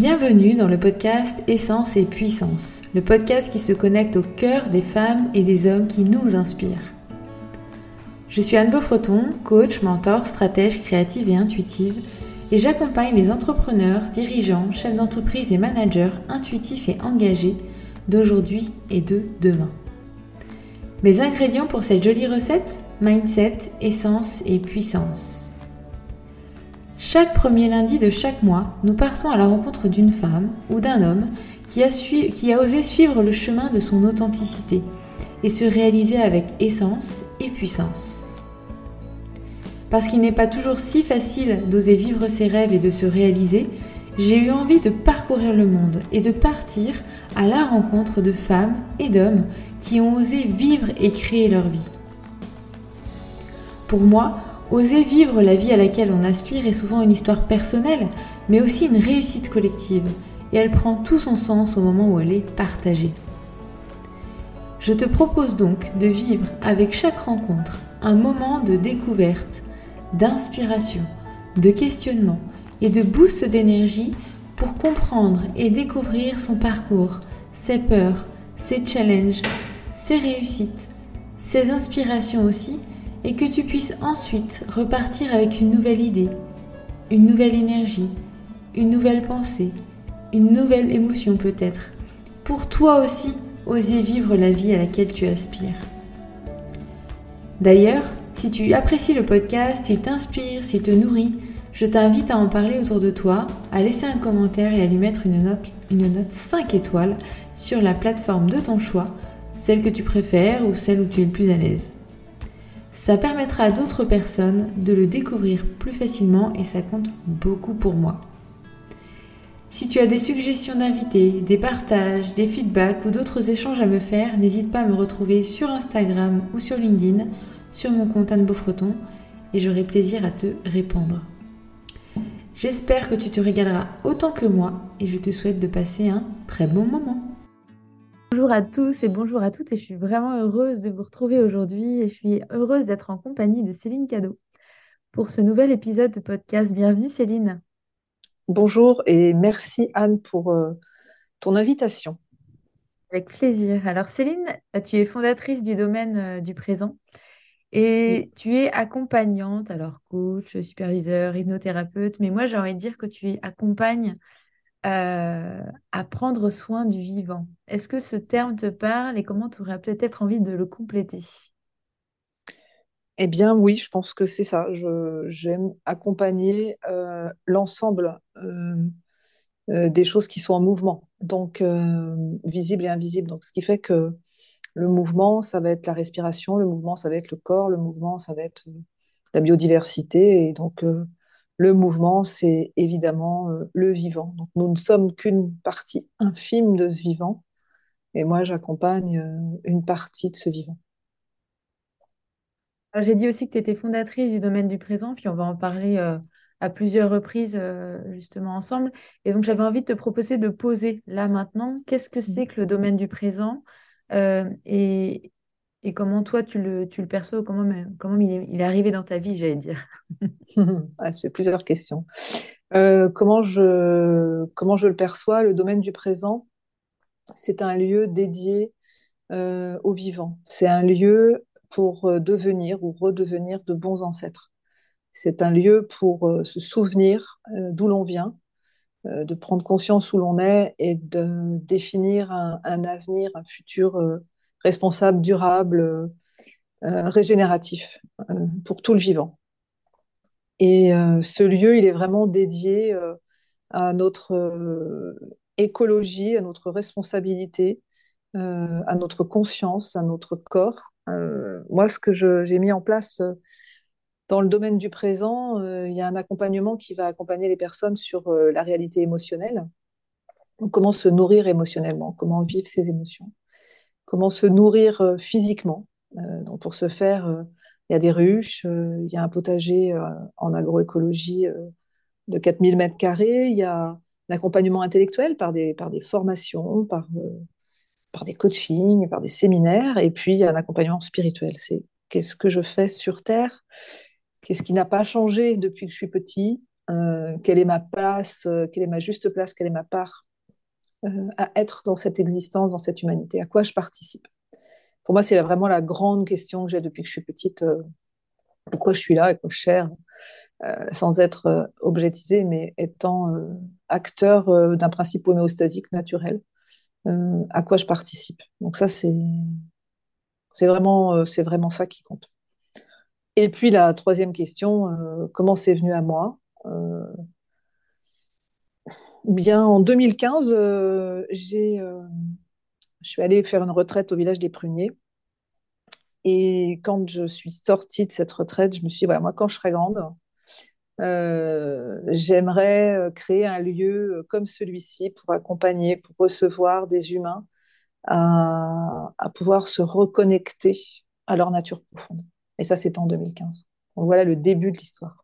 Bienvenue dans le podcast Essence et Puissance, le podcast qui se connecte au cœur des femmes et des hommes qui nous inspirent. Je suis Anne Beaufreton, coach, mentor, stratège créative et intuitive, et j'accompagne les entrepreneurs, dirigeants, chefs d'entreprise et managers intuitifs et engagés d'aujourd'hui et de demain. Mes ingrédients pour cette jolie recette Mindset, essence et puissance. Chaque premier lundi de chaque mois, nous partons à la rencontre d'une femme ou d'un homme qui a, osé suivre le chemin de son authenticité et se réaliser avec essence et puissance. Parce qu'il n'est pas toujours si facile d'oser vivre ses rêves et de se réaliser, j'ai eu envie de parcourir le monde et de partir à la rencontre de femmes et d'hommes qui ont osé vivre et créer leur vie. Pour moi, Oser vivre la vie à laquelle on aspire est souvent une histoire personnelle, mais aussi une réussite collective, et elle prend tout son sens au moment où elle est partagée. Je te propose donc de vivre avec chaque rencontre un moment de découverte, d'inspiration, de questionnement et de boost d'énergie pour comprendre et découvrir son parcours, ses peurs, ses challenges, ses réussites, ses inspirations aussi et que tu puisses ensuite repartir avec une nouvelle idée, une nouvelle énergie, une nouvelle pensée, une nouvelle émotion peut-être, pour toi aussi oser vivre la vie à laquelle tu aspires. D'ailleurs, si tu apprécies le podcast, s'il t'inspire, s'il te nourrit, je t'invite à en parler autour de toi, à laisser un commentaire et à lui mettre une note, une note 5 étoiles sur la plateforme de ton choix, celle que tu préfères ou celle où tu es le plus à l'aise. Ça permettra à d'autres personnes de le découvrir plus facilement et ça compte beaucoup pour moi. Si tu as des suggestions d'invités, des partages, des feedbacks ou d'autres échanges à me faire, n'hésite pas à me retrouver sur Instagram ou sur LinkedIn, sur mon compte Anne Beaufreton, et j'aurai plaisir à te répondre. J'espère que tu te régaleras autant que moi et je te souhaite de passer un très bon moment. Bonjour à tous et bonjour à toutes et je suis vraiment heureuse de vous retrouver aujourd'hui et je suis heureuse d'être en compagnie de Céline Cadeau pour ce nouvel épisode de podcast. Bienvenue Céline. Bonjour et merci Anne pour euh, ton invitation. Avec plaisir. Alors Céline, tu es fondatrice du domaine euh, du présent et tu es accompagnante, alors coach, superviseur, hypnothérapeute, mais moi j'ai envie de dire que tu accompagnes euh, à prendre soin du vivant. Est-ce que ce terme te parle et comment tu aurais peut-être envie de le compléter? Eh bien oui, je pense que c'est ça. J'aime accompagner euh, l'ensemble euh, des choses qui sont en mouvement, donc visibles et invisibles. Donc ce qui fait que le mouvement, ça va être la respiration, le mouvement, ça va être le corps, le mouvement, ça va être la biodiversité. Et donc le mouvement, c'est évidemment euh, le vivant. Donc, nous ne sommes qu'une partie infime de ce vivant. Et moi, j'accompagne euh, une partie de ce vivant. J'ai dit aussi que tu étais fondatrice du domaine du présent, puis on va en parler euh, à plusieurs reprises justement ensemble. Et donc, j'avais envie de te proposer de poser là maintenant, qu'est-ce que c'est que le domaine du présent et, et comment toi, tu le, tu le perçois, comment, comment il, est, arrivé dans ta vie, j'allais dire? Ah, C'est plusieurs questions. Euh, comment, je, comment je le perçois Le domaine du présent, c'est un lieu dédié euh, au vivant. C'est un lieu pour euh, devenir ou redevenir de bons ancêtres. C'est un lieu pour se souvenir d'où l'on vient, de prendre conscience où l'on est et de définir un, un avenir, un futur responsable, durable, euh, régénératif euh, pour tout le vivant. Et euh, ce lieu, il est vraiment dédié à notre écologie, à notre responsabilité, à notre conscience, à notre corps. moi, ce que j'ai mis en place dans le domaine du présent, il y a un accompagnement qui va accompagner les personnes sur la réalité émotionnelle. comment se nourrir émotionnellement, comment vivre ses émotions comment se nourrir euh, physiquement. Euh, donc pour ce faire, euh, il y a des ruches, il y a un potager en agroécologie de 4000 mètres carrés, il y a l'accompagnement intellectuel par des, par des formations, par, par des coachings, par des séminaires, et puis il y a un accompagnement spirituel. C'est qu'est-ce que je fais sur Terre, qu'est-ce qui n'a pas changé depuis que je suis petit, quelle est ma place, quelle est ma juste place, quelle est ma part à être dans cette existence, dans cette humanité, à quoi je participe. Pour moi, c'est vraiment la grande question que j'ai depuis que je suis petite. pourquoi je suis là, à quoi je cherche euh, sans être euh, objetisé, mais étant euh, acteur d'un principe homéostasique naturel, à quoi je participe. Donc ça, c'est vraiment, c'est vraiment ça qui compte. Et puis la troisième question, comment c'est venu à moi Bien, en 2015, j'ai, je suis allée faire une retraite au village des Pruniers. Et quand je suis sortie de cette retraite, je me suis dit, moi, quand je serai grande, euh, j'aimerais euh, créer un lieu euh, comme celui-ci pour accompagner, pour recevoir des humains à, pouvoir se reconnecter à leur nature profonde. Et ça, c'est en 2015. Donc voilà le début de l'histoire.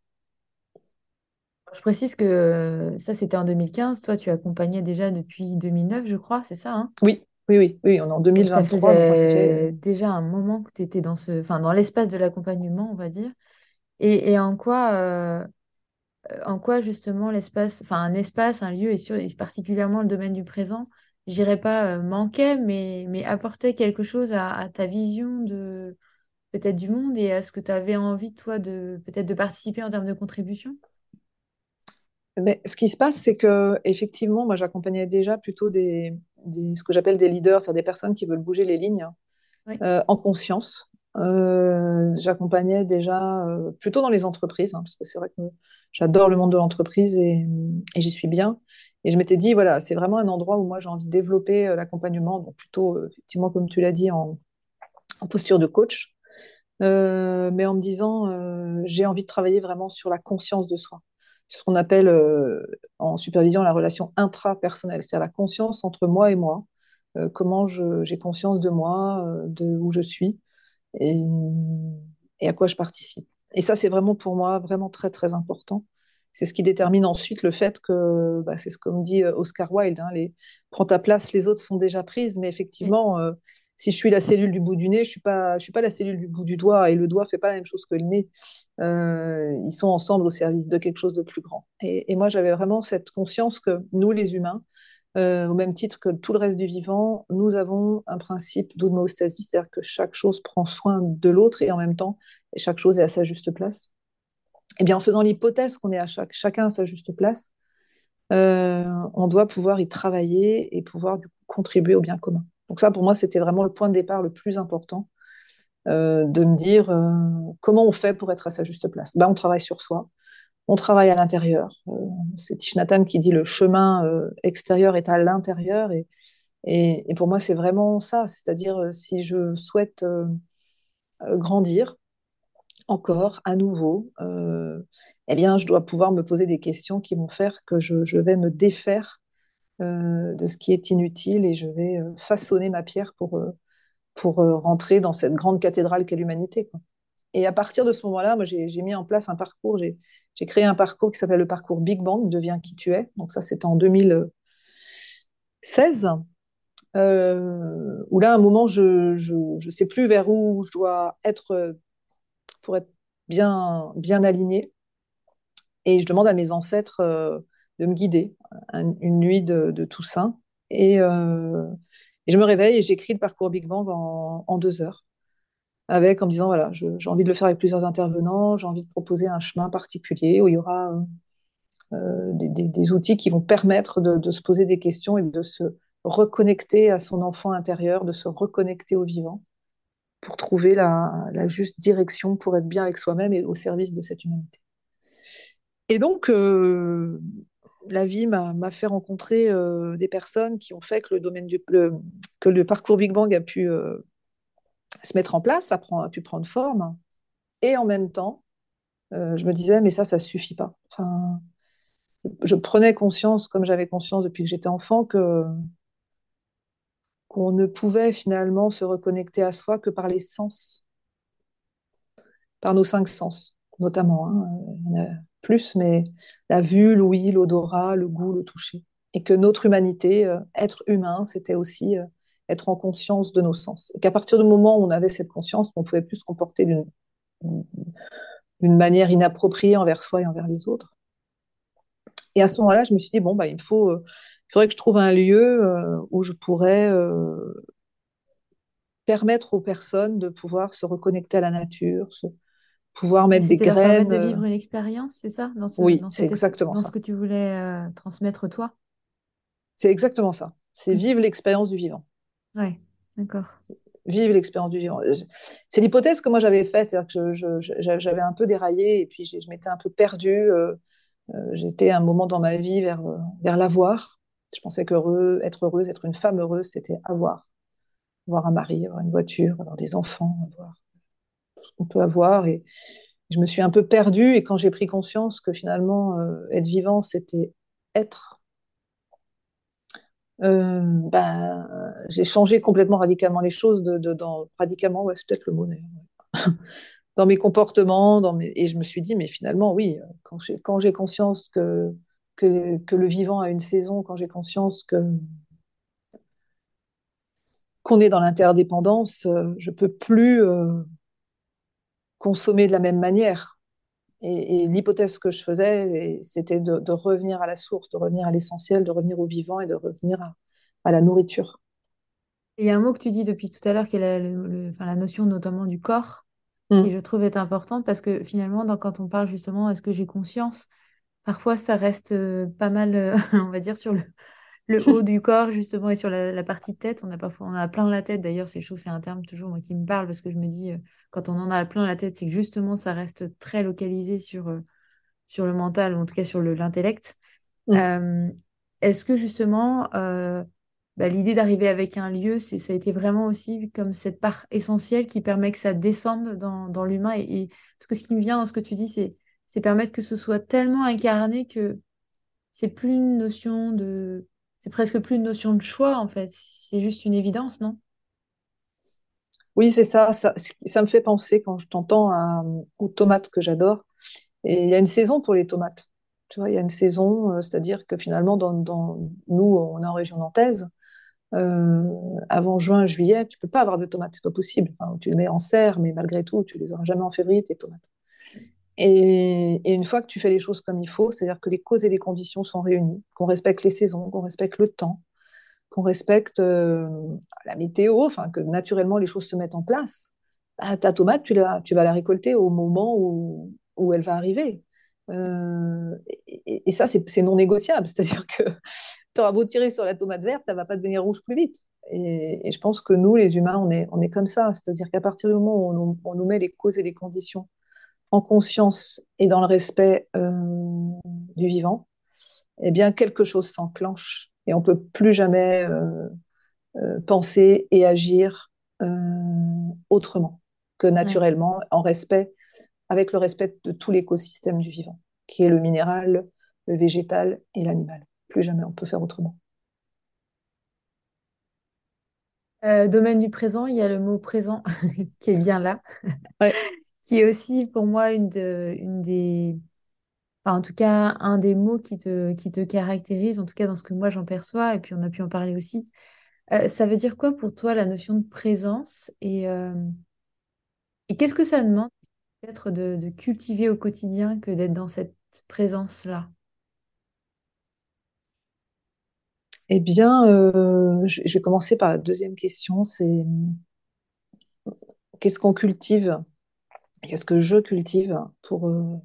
Je précise que ça, c'était en 2015. Toi, tu accompagnais déjà depuis 2009, je crois, c'est ça hein? Oui, oui, oui, oui, on est en 2023. ça faisait déjà un moment que tu étais dans ce, enfin, dans l'espace de l'accompagnement, on va dire. Et, en quoi, euh, en quoi justement l'espace, enfin un espace, un lieu, et, particulièrement le domaine du présent, je dirais pas euh, manquait, mais, mais apportait quelque chose à, ta vision de peut-être du monde et à ce que tu avais envie, toi, de peut-être de participer en termes de contribution? Mais ce qui se passe, c'est que effectivement, moi, j'accompagnais déjà plutôt des, ce que j'appelle des leaders, c'est-à-dire des personnes qui veulent bouger les lignes euh, en conscience. j'accompagnais déjà plutôt dans les entreprises, hein, parce que c'est vrai que J'adore le monde de l'entreprise et, j'y suis bien. Et je m'étais dit, voilà, c'est vraiment un endroit où moi j'ai envie de développer euh, l'accompagnement, donc plutôt, euh, effectivement, comme tu l'as dit, en, posture de coach, euh, mais en me disant, j'ai envie de travailler vraiment sur la conscience de soi. Ce qu'on appelle en supervision la relation intrapersonnelle, c'est-à-dire la conscience entre moi et moi, comment j'ai conscience de moi, de où je suis et à quoi je participe. Et ça, c'est vraiment pour moi vraiment très, très important. C'est ce qui détermine ensuite le fait que, bah, c'est ce que me dit euh, Oscar Wilde, hein, les, prends ta place, les autres sont déjà prises. Mais effectivement, euh, si je suis la cellule du bout du nez, je suis, suis pas la cellule du bout du doigt et le doigt fait pas la même chose que le nez. Euh, ils sont ensemble au service de quelque chose de plus grand. Et, et moi, j'avais vraiment cette conscience que nous, les humains, euh, au même titre que tout le reste du vivant, nous avons un principe d'homéostasie, c'est-à-dire que chaque chose prend soin de l'autre et en même temps, chaque chose est à sa juste place. Et eh bien, en faisant l'hypothèse qu'on est à chaque, chacun à sa juste place, euh, on doit pouvoir y travailler et pouvoir contribuer au bien commun. Donc ça, pour moi, c'était vraiment le point de départ le plus important, euh, de me dire comment on fait pour être à sa juste place. Ben, on travaille sur soi, on travaille à l'intérieur. Euh, c'est Tishnatan qui dit le chemin euh, extérieur est à l'intérieur. Et, pour moi, c'est vraiment ça. C'est-à-dire, euh, si je souhaite grandir encore, à nouveau, eh bien, je dois pouvoir me poser des questions qui vont faire que je, vais me défaire de ce qui est inutile et je vais façonner ma pierre pour, pour rentrer dans cette grande cathédrale qu'est l'humanité. Et à partir de ce moment-là, j'ai mis en place un parcours, j'ai créé un parcours qui s'appelle le parcours Big Bang, Deviens qui tu es. Donc ça, c'était en 2016, euh, où là, à un moment, je ne sais plus vers où je dois être euh, pour être bien, bien aligné. Et je demande à mes ancêtres euh, de me guider une nuit de, Toussaint. Et, et, je me réveille et j'écris le parcours Big Bang en, deux heures avec en me disant voilà, j'ai envie de le faire avec plusieurs intervenants, j'ai envie de proposer un chemin particulier où il y aura euh, euh, des, outils qui vont permettre de, se poser des questions et de se reconnecter à son enfant intérieur, de se reconnecter au vivant pour trouver la, juste direction pour être bien avec soi-même et au service de cette humanité. Et donc, euh, la vie m'a fait rencontrer des personnes qui ont fait que le parcours Big Bang a pu se mettre en place, a pu prendre forme. Et en même temps, euh, je me disais, mais ça, ça suffit pas. Enfin, je prenais conscience, comme j'avais conscience depuis que j'étais enfant, que qu'on ne pouvait finalement se reconnecter à soi que par les sens, par nos cinq sens, notamment. Hein. Plus, mais la vue, l'ouïe, l'odorat, le goût, le toucher. Et que notre humanité, euh, être humain, c'était aussi euh, être en conscience de nos sens. Et qu'à partir du moment où on avait cette conscience, on pouvait plus se comporter d'une manière inappropriée envers soi et envers les autres. Et à ce moment-là, je me suis dit, bon, bah, il faut, euh, il faudrait que je trouve un lieu où je pourrais permettre aux personnes de pouvoir se reconnecter à la nature, se, pouvoir mettre des graines. de vivre une expérience, c'est ça, dans ce, Oui, c'est exactement dans ce ça. que tu voulais euh, transmettre toi? C'est exactement ça. C'est Mm. vivre l'expérience du vivant. Ouais, d'accord. Vivre l'expérience du vivant. C'est l'hypothèse que moi j'avais faite, c'est-à-dire que j'avais un peu déraillé et puis je m'étais un peu perdue. euh, euh, j'étais à un moment dans ma vie vers, vers l'avoir. Je pensais qu'heureux, être heureuse, être une femme heureuse, c'était avoir. Avoir un mari, avoir une voiture, avoir des enfants, avoir tout ce qu'on peut avoir. Et je me suis un peu perdue et quand j'ai pris conscience que finalement euh, être vivant, c'était être euh, ben, j'ai changé complètement radicalement les choses, de, dans, radicalement, ouais, c'est peut-être le mot d'ailleurs, dans mes comportements, dans mes, et je me suis dit, mais finalement, oui, quand j'ai, conscience que, que, que le vivant a une saison, quand j'ai conscience que, qu'on est dans l'interdépendance, euh, je peux plus consommer de la même manière. Et, et l'hypothèse que je faisais, c'était de, de revenir à la source, de revenir à l'essentiel, de revenir au vivant et de revenir à, à la nourriture. Il y a un mot que tu dis depuis tout à l'heure qui est la, le- le- enfin, la notion notamment du corps, qui Mm. je trouve est importante parce que finalement, dans- quand on parle justement, est-ce que j'ai conscience, parfois ça reste euh, pas mal, euh, on va dire, sur le, le haut du corps justement et sur la, la partie tête. On a parfois, on a plein la tête d'ailleurs, c'est, que c'est un terme toujours moi, qui me parle parce que je me dis, euh, quand on en a plein la tête, c'est que justement ça reste très localisé sur, euh, sur le mental ou en tout cas sur le- l'intellect. Mm. Euh, est-ce que justement, euh, bah, l'idée d'arriver avec un lieu, c'est, ça a été vraiment aussi comme cette part essentielle qui permet que ça descende dans, dans l'humain. Et, et- parce que ce qui me vient dans ce que tu dis, c'est, c'est permettre que ce soit tellement incarné que c'est plus une notion de, c'est presque plus une notion de choix en fait. C'est juste une évidence, non? Oui, c'est ça, ça. Me fait penser quand je t'entends à- aux tomates que j'adore. Et il y a une saison pour les tomates. Tu vois, il y a une saison, euh, c'est-à-dire que finalement, dans, nous, on est en région nantaise. euh, avant juin, juillet, tu peux pas avoir de tomates, c'est pas possible. Tu les mets en serre, mais malgré tout, tu les auras jamais en février, tes tomates. Et, une fois que tu fais les choses comme il faut, c'est-à-dire que les causes et les conditions sont réunies, qu'on respecte les saisons, qu'on respecte le temps, qu'on respecte euh, la météo, enfin que naturellement les choses se mettent en place, bah, ta tomate, tu, vas la récolter au moment où, où elle va arriver. Euh, et, ça, c'est non négociable. C'est-à-dire que tu auras beau tirer sur la tomate verte, elle ne va pas devenir rouge plus vite. Et, je pense que nous, les humains, on est, comme ça. C'est-à-dire qu'à partir du moment où on, nous met les causes et les conditions en conscience et dans le respect euh, du vivant, eh bien, quelque chose s'enclenche et on ne peut plus jamais euh, euh, penser et agir autrement que naturellement, ouais. en respect, avec le respect de tout l'écosystème du vivant, qui est le minéral, le végétal et l'animal. Plus jamais on peut faire autrement. Domaine du présent, il y a le mot présent qui est bien là, ouais. qui est aussi pour moi une, de, une des, en tout cas un des mots qui te, qui te caractérise, en tout cas dans ce que moi j'en perçois, et puis on a pu en parler aussi. Euh, ça veut dire quoi pour toi la notion de présence et, euh, et qu'est-ce que ça demande peut-être de, de, cultiver au quotidien que d'être dans cette présence-là? Eh bien, euh, je, je vais commencer par la deuxième question, c'est qu'est-ce qu'on cultive? Qu'est-ce que je cultive pour, euh,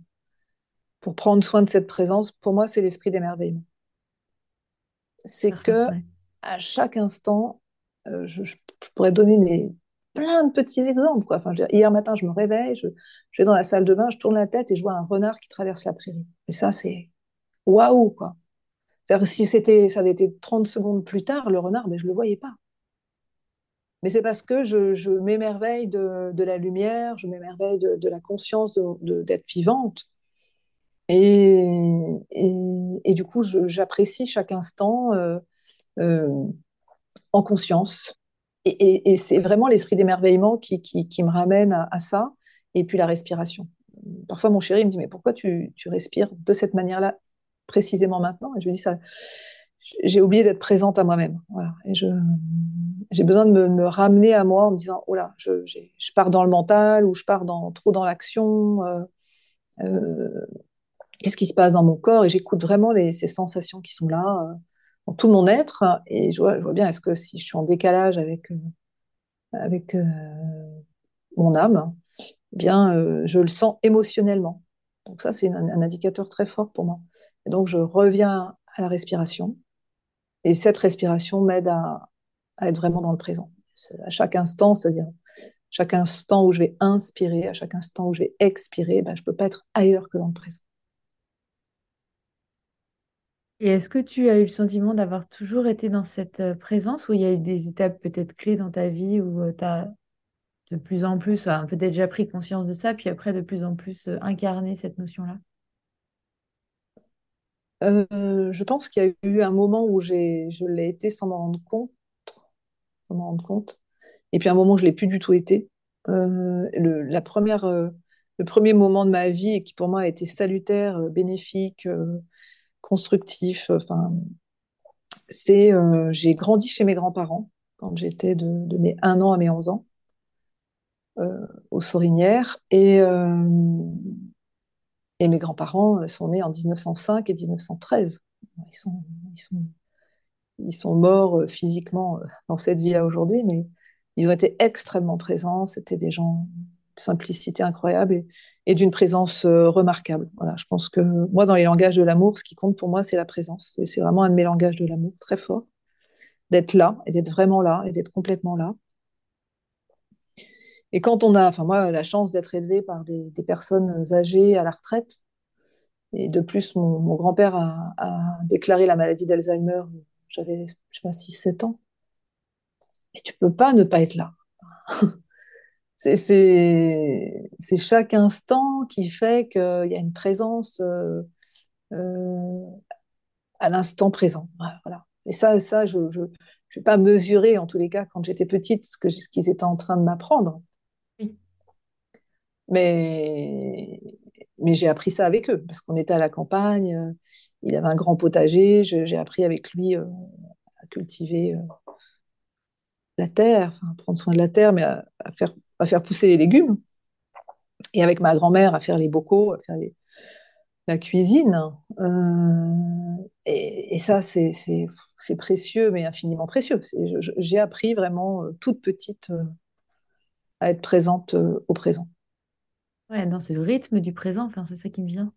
pour prendre soin de cette présence? Pour moi, c'est l'esprit d'émerveillement. C'est que ouais. à chaque instant, euh, je, pourrais donner mes, plein de petits exemples. Quoi. Enfin, je dire, hier matin, je me réveille, je, je vais dans la salle de bain, je tourne la tête et je vois un renard qui traverse la prairie. Et ça, c'est waouh, quoi. C'est-à-dire, si c'était, ça avait été 30 secondes plus tard, le renard, mais je ne le voyais pas. Mais c'est parce que je, m'émerveille de, la lumière, je m'émerveille de, la conscience d'être vivante. Et, du coup, j'apprécie chaque instant euh, euh, en conscience. Et, c'est vraiment l'esprit d'émerveillement qui, me ramène à, ça. Et puis la respiration. Parfois, mon chéri me dit, mais pourquoi tu, respires de cette manière-là précisément maintenant? Et je lui dis, j'ai oublié d'être présente à moi-même. Et je, j'ai besoin de me, me, ramener à moi en me disant, oh là, je, pars dans le mental ou je pars trop dans l'action. Euh, euh, qu'est-ce qui se passe dans mon corps, et j'écoute vraiment ces sensations qui sont là, dans tout mon être, et je vois, je vois bien, est-ce que si je suis en décalage avec, avec mon âme, eh bien, je le sens émotionnellement. Donc ça, c'est un, un indicateur très fort pour moi. Et donc, je reviens à la respiration. Et cette respiration m'aide à, être vraiment dans le présent. À chaque instant, c'est-à-dire chaque instant où je vais inspirer, à chaque instant où je vais expirer, ben, je ne peux pas être ailleurs que dans le présent. Et est-ce que tu as eu le sentiment d'avoir toujours été dans cette euh, présence ou il y a eu des étapes peut-être clés dans ta vie où euh, tu as de plus en plus, peut-être déjà pris conscience de ça, puis après de plus en plus euh, incarné cette notion-là? Euh, je pense qu'il y a eu un moment où je l'ai été sans m'en rendre compte, sans m'en rendre compte, et puis un moment je l'ai plus du tout été. Euh, le, la première, euh, le premier moment de ma vie et qui pour moi a été salutaire, bénéfique, constructif. Enfin, c'est j'ai grandi chez mes grands-parents quand j'étais de, de, mes 1 an à mes 11 ans, aux Sorinières, et et mes grands-parents euh, sont nés en 1905 et 1913. Ils sont, ils sont, ils sont morts euh, physiquement euh, dans cette vie-là aujourd'hui, mais ils ont été extrêmement présents. C'était des gens de simplicité incroyable et, d'une présence remarquable. Voilà, je pense que moi, dans les langages de l'amour, ce qui compte pour moi, c'est la présence. C'est vraiment un de mes langages de l'amour très fort, d'être là et d'être vraiment là et d'être complètement là. Et quand on a, enfin moi, la chance d'être élevée par des, personnes âgées à la retraite, et de plus, mon, grand-père a, déclaré la maladie d'Alzheimer, j'avais, je sais pas, 6-7 ans. Et tu peux pas ne pas être là. c'est, chaque instant qui fait qu'il y a une présence euh, euh, à l'instant présent. Voilà. Et ça, ça je ne vais pas mesurer, en tous les cas, quand j'étais petite, ce, que, ce qu'ils étaient en train de m'apprendre. Mais, mais j'ai appris ça avec eux, parce qu'on était à la campagne, euh, il avait un grand potager, j'ai appris avec lui euh, à cultiver euh, la terre, à prendre soin de la terre, mais à, faire, pousser les légumes. Et avec ma grand-mère, à faire les bocaux, à faire la cuisine. et, et, ça, c'est précieux, mais infiniment précieux. J'ai appris vraiment toute petite à être présente au présent. Ouais, c'est le rythme du présent, c'est ça qui me vient.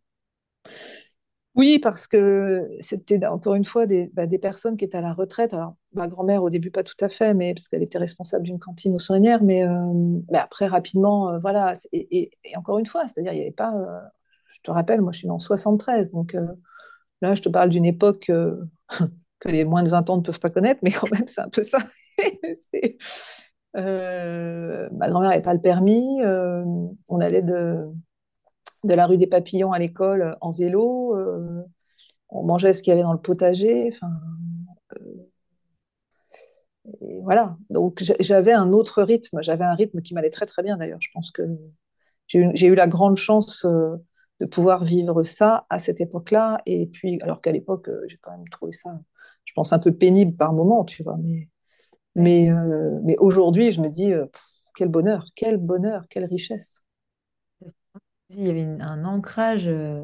Oui, parce que c'était encore une fois des, bah, des, personnes qui étaient à la retraite. Alors, ma grand-mère, au début, pas tout à fait, mais parce qu'elle était responsable d'une cantine aux Sorinières, mais, euh, après, rapidement, euh, voilà. Et, encore une fois, c'est-à-dire, il n'y avait pas. Euh, je te rappelle, moi, je suis en 73, donc là, je te parle d'une époque que les moins de 20 ans ne peuvent pas connaître, mais quand même, c'est un peu ça. Euh, ma grand-mère n'avait pas le permis. Euh, on allait de, de la rue des Papillons à l'école en vélo. Euh, on mangeait ce qu'il y avait dans le potager. Enfin, voilà. Donc j'avais un autre rythme. J'avais un rythme qui m'allait très très bien d'ailleurs. Je pense que j'ai eu, eu, la grande chance de pouvoir vivre ça à cette époque-là. Et puis, alors qu'à l'époque, j'ai quand même trouvé ça, je pense, un peu pénible par moment, tu vois. Mais mais, euh, mais aujourd'hui, je me dis, euh, quel bonheur, quel bonheur, quelle richesse. Il y avait un ancrage euh,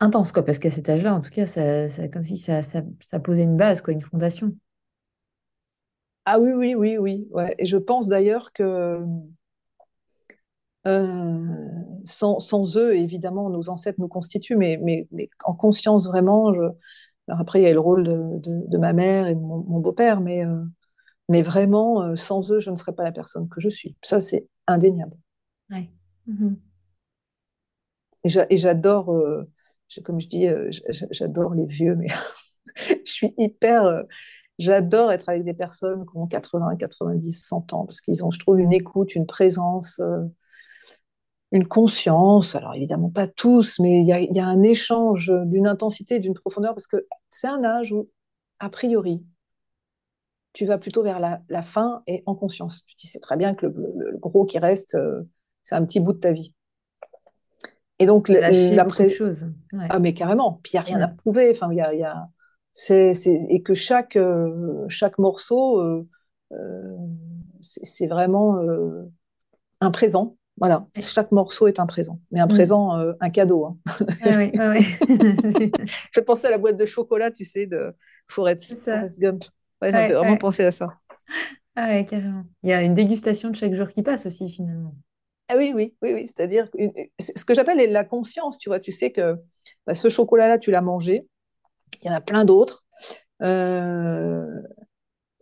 intense, quoi, parce qu'à cet âge-là, en tout cas, ça, ça, comme si ça, ça, ça, posait une base, quoi, une fondation. Ah oui, oui, oui, oui. Ouais. Et je pense d'ailleurs que sans, sans, eux, évidemment, nos ancêtres nous constituent, mais, mais, mais en conscience vraiment, je, alors après, il y a le rôle de, ma mère et de mon, beau-père, mais, euh, mais vraiment, euh, sans eux, je ne serais pas la personne que je suis. Ça, c'est indéniable. Ouais. Mhm. Et j'adore, euh, comme je dis, j'adore les vieux, mais je suis hyper. j'adore être avec des personnes qui ont 80, 90, 100 ans, parce qu'ils ont, je trouve, une écoute, une présence une conscience, alors évidemment pas tous, mais il y a, un échange d'une intensité, d'une profondeur, parce que c'est un âge où, a priori, tu vas plutôt vers la, fin et en conscience. Tu sais très bien que le, gros qui reste, euh, c'est un petit bout de ta vie. Et donc, la pré... chose. Ah, mais carrément. Puis il n'y a rien à prouver. Enfin, il y a, y a... C'est, Et que chaque, euh, chaque morceau, euh, c'est vraiment un présent Voilà, chaque morceau est un présent, mais un mm. présent, euh, un cadeau. Hein. Ah oui, ah je pensais à la boîte de chocolat, tu sais, de Forrest, Gump. Ouais, ça fait vraiment penser à ça. Ah ouais, carrément. Il y a une dégustation de chaque jour qui passe aussi, finalement. Ah oui, oui, oui, oui. C'est-à-dire ce que j'appelle la conscience, tu vois. Tu sais que bah, ce chocolat-là, tu l'as mangé. Il y en a plein d'autres. Euh,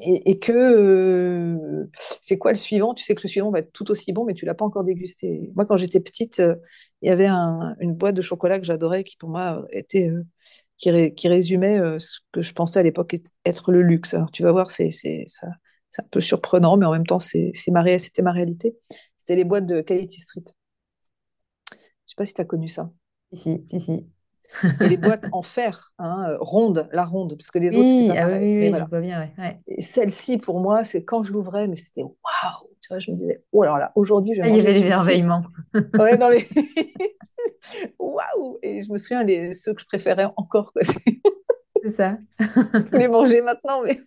et, que euh, c'est quoi le suivant? Tu sais que le suivant va être tout aussi bon, mais tu l'as pas encore dégusté. Moi, quand j'étais petite, euh, il y avait une boîte de chocolat que j'adorais, qui pour moi était qui, résumait ce que je pensais à l'époque être le luxe. Alors tu vas voir, c'est c'est un peu surprenant, mais en même temps, c'est ma, c'était ma réalité. C'était les boîtes de Quality Street. Je sais pas si tu as connu ça. Si, si, si. Et les boîtes en fer, hein, rondes, la ronde, parce que les autres, c'était pas ah oui, oui, voilà. bien, ouais. Et celle-ci, pour moi, c'est quand je l'ouvrais, mais c'était waouh Tu vois, je me disais, oh alors là, aujourd'hui, je vais ah, Il y avait des merveillements. ouais, non mais... waouh Et je me souviens, les... ceux que je préférais encore, quoi. C'est ça. je les manger maintenant, mais...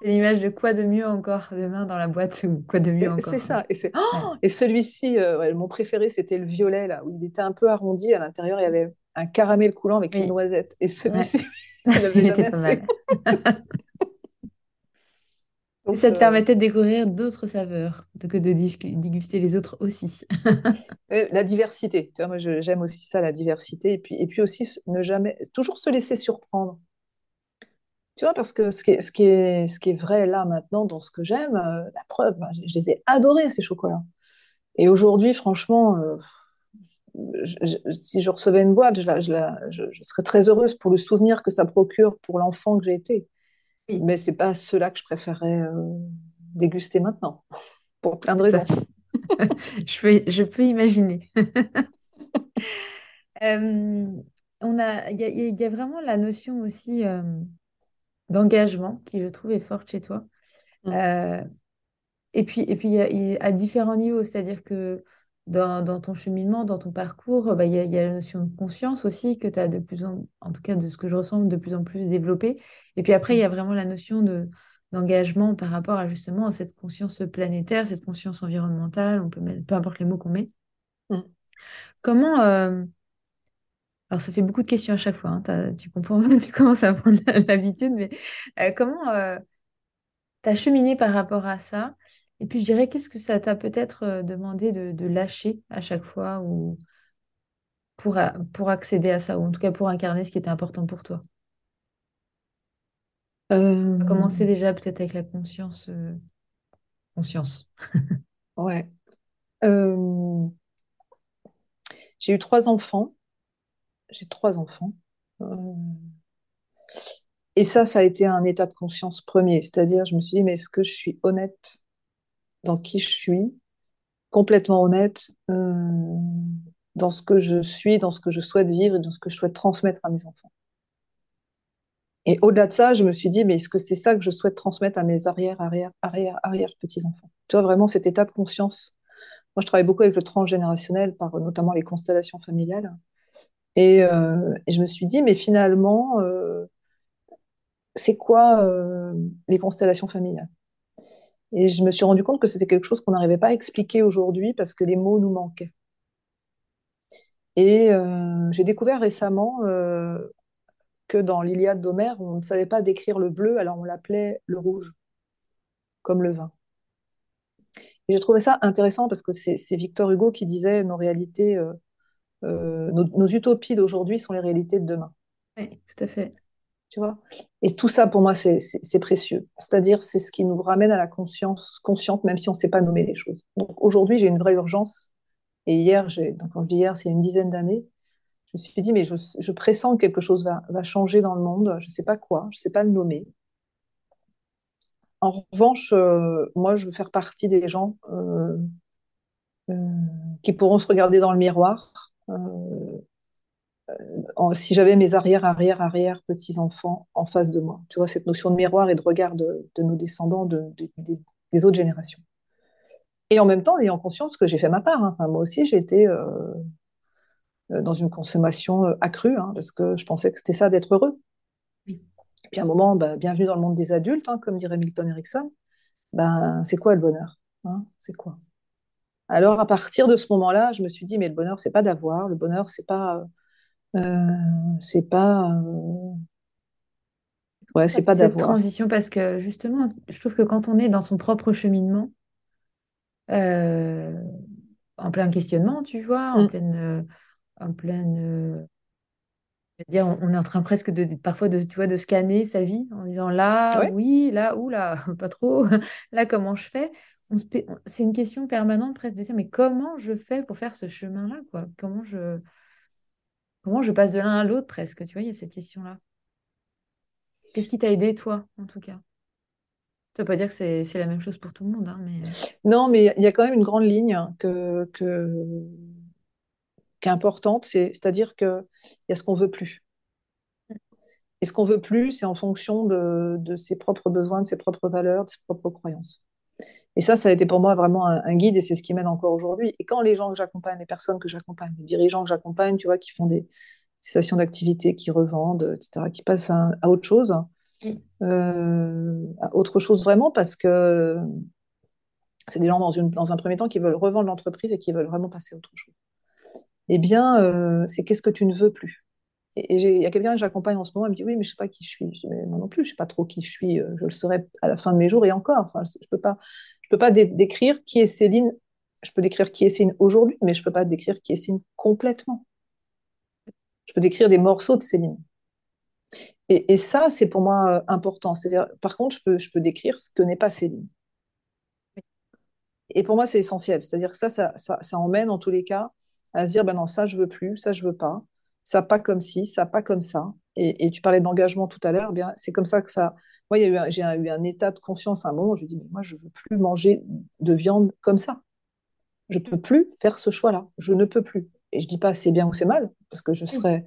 C'est l'image de quoi de mieux encore demain dans la boîte ou quoi de mieux encore. C'est ça. Et, oh et celui-ci, euh, mon préféré, c'était le violet, là, où il était un peu arrondi. À l'intérieur, il y avait un caramel coulant avec une noisette. Et celui-ci, il, était pas mal. et ça te euh, permettait de découvrir d'autres saveurs, que de déguster les autres aussi. la diversité. Tu vois, moi, j'aime aussi ça, la diversité. Et puis, et puis aussi, ne jamais, toujours se laisser surprendre. Tu vois, parce que ce qui est, ce qui est, ce qui est vrai là maintenant dans ce que j'aime, euh, la preuve, je, les ai adorés ces chocolats. Et aujourd'hui, franchement, euh, si je recevais une boîte, je, serais très heureuse pour le souvenir que ça procure pour l'enfant que j'ai été. Mais c'est pas cela que je préférerais euh, déguster maintenant, pour plein de raisons. je, peux, je peux imaginer. on a, il y, a vraiment la notion aussi d'engagement qui, je trouve, est forte chez toi. Euh, et puis, et puis à différents niveaux, c'est-à-dire que dans, dans, ton cheminement, dans ton parcours, bah, il y, a, y, a la notion de conscience aussi que tu as de plus en, en tout cas de ce que je ressens, de plus en plus développée. Et puis après, il y a vraiment la notion de, d'engagement par rapport à justement cette conscience planétaire, cette conscience environnementale, on peut mettre, peu importe les mots qu'on met. Comment, euh, alors, ça fait beaucoup de questions à chaque fois. Hein. Tu comprends, tu commences à prendre l'habitude, mais euh, comment euh, tu as cheminé par rapport à ça? Et puis, je dirais, qu'est-ce que ça t'a peut-être euh, demandé de, lâcher à chaque fois ou pour, pour accéder à ça, ou en tout cas pour incarner ce qui était important pour toi? Va commencer déjà peut-être avec la conscience. Conscience. ouais. J'ai eu trois enfants j'ai trois enfants. Euh, et ça, ça a été un état de conscience premier. C'est-à-dire, je me suis dit, mais est-ce que je suis honnête? Dans qui je suis, complètement honnête euh, dans ce que je suis, dans ce que je souhaite vivre et dans ce que je souhaite transmettre à mes enfants. Et au-delà de ça, je me suis dit, mais est-ce que c'est ça que je souhaite transmettre à mes arrière, arrière, arrière, arrière petits-enfants? Tu vois, vraiment cet état de conscience. Moi, je travaille beaucoup avec le transgénérationnel, par notamment les constellations familiales. Euh, et, je me suis dit, mais finalement, euh, c'est quoi euh, les constellations familiales? Et je me suis rendu compte que c'était quelque chose qu'on n'arrivait pas à expliquer aujourd'hui parce que les mots nous manquaient. Et j'ai découvert récemment que dans l'Iliade d'Homère, on ne savait pas décrire le bleu, alors on l'appelait le rouge, comme le vin. Et j'ai trouvé ça intéressant parce que c'est Victor Hugo qui disait nos réalités euh, nos, utopies d'aujourd'hui sont les réalités de demain. Oui, tout à fait. Et tout ça, pour moi, c'est précieux. C'est-à-dire, c'est ce qui nous ramène à la conscience consciente, même si on ne sait pas nommer les choses. Donc aujourd'hui, j'ai une vraie urgence. Et hier, donc quand je dis hier, c'est une dizaine d'années, je me suis dit, mais je, pressens que quelque chose va, changer dans le monde. Je ne sais pas quoi, je ne sais pas le nommer. En revanche, euh, moi, je veux faire partie des gens euh, qui pourront se regarder dans le miroir euh, euh, si j'avais mes arrière, arrière, arrière petits-enfants en face de moi. Tu vois, cette notion de miroir et de regard de, nos descendants des, autres générations. Et en même temps, ayant conscience que j'ai fait ma part. Hein. Enfin, moi aussi, j'ai été euh, dans une consommation accrue, hein, parce que je pensais que c'était ça d'être heureux. Et puis à un moment, bah, bienvenue dans le monde des adultes, hein, comme dirait Milton Erickson. Ben, c'est quoi le bonheur C'est quoi? Alors, à partir de ce moment-là, je me suis dit, mais le bonheur, c'est pas d'avoir, le bonheur, c'est pas, euh, c'est pas, euh, ouais, c'est pas d'avoir. transition, parce que justement, je trouve que quand on est dans son propre cheminement, euh, en plein questionnement, tu vois, en Mm. pleine, euh, en pleine, euh, dire, on, est en train presque de, parfois de, tu vois, de scanner sa vie en disant là, Ouais. oui, là, ou là, pas trop, là, comment je fais? C'est une question permanente presque de dire, mais comment je fais pour faire ce chemin-là, quoi? Comment je, comment je passe de l'un à l'autre presque, tu vois, il y a cette question-là. Qu'est-ce qui t'a aidé, toi, en tout cas? Ça veut pas dire que c'est la même chose pour tout le monde, hein, mais... Non, mais il y a quand même une grande ligne que, que, qui est importante, c'est, c'est-à-dire qu'il y a ce qu'on veut plus. Et ce qu'on veut plus, c'est en fonction de ses propres besoins, de ses propres valeurs, de ses propres croyances. Et ça, ça a été pour moi vraiment un, un guide et c'est ce qui m'aide encore aujourd'hui. Et quand les gens que j'accompagne, les personnes que j'accompagne, les dirigeants que j'accompagne, tu vois, qui font des cessations d'activité, qui revendent, etc., qui passent à, à autre chose, Oui. euh, à autre chose vraiment parce que c'est des gens dans, une, dans un premier temps qui veulent revendre l'entreprise et qui veulent vraiment passer à autre chose. Eh bien, euh, c'est qu'est-ce que tu ne veux plus? Et il y a quelqu'un que j'accompagne en ce moment, elle me dit oui, mais je ne sais pas qui je suis. Moi non plus, je ne sais pas trop qui je suis. Je le saurai à la fin de mes jours et encore. Enfin, je ne peux pas, je peux pas dé décrire qui est Céline. Je peux décrire qui est Céline aujourd'hui, mais je ne peux pas décrire qui est Céline complètement. Je peux décrire des morceaux de Céline. Et, ça, c'est pour moi important. C'est-à-dire, par contre, je peux, je peux décrire ce que n'est pas Céline. Et pour moi, c'est essentiel. C'est-à-dire que ça, ça, ça, ça emmène en tous les cas à se dire, ben non, ça, je veux plus, ça, je veux pas, ça, pas comme ci, ça, pas comme ça. Et, et tu parlais d'engagement tout à l'heure, bien, c'est comme ça que ça. Moi, j'ai eu, eu, un état de conscience à un moment où je dis, mais moi, je veux plus manger de viande comme ça. Je peux plus faire ce choix-là. Je ne peux plus. Et je dis pas c'est bien ou c'est mal, parce que je serais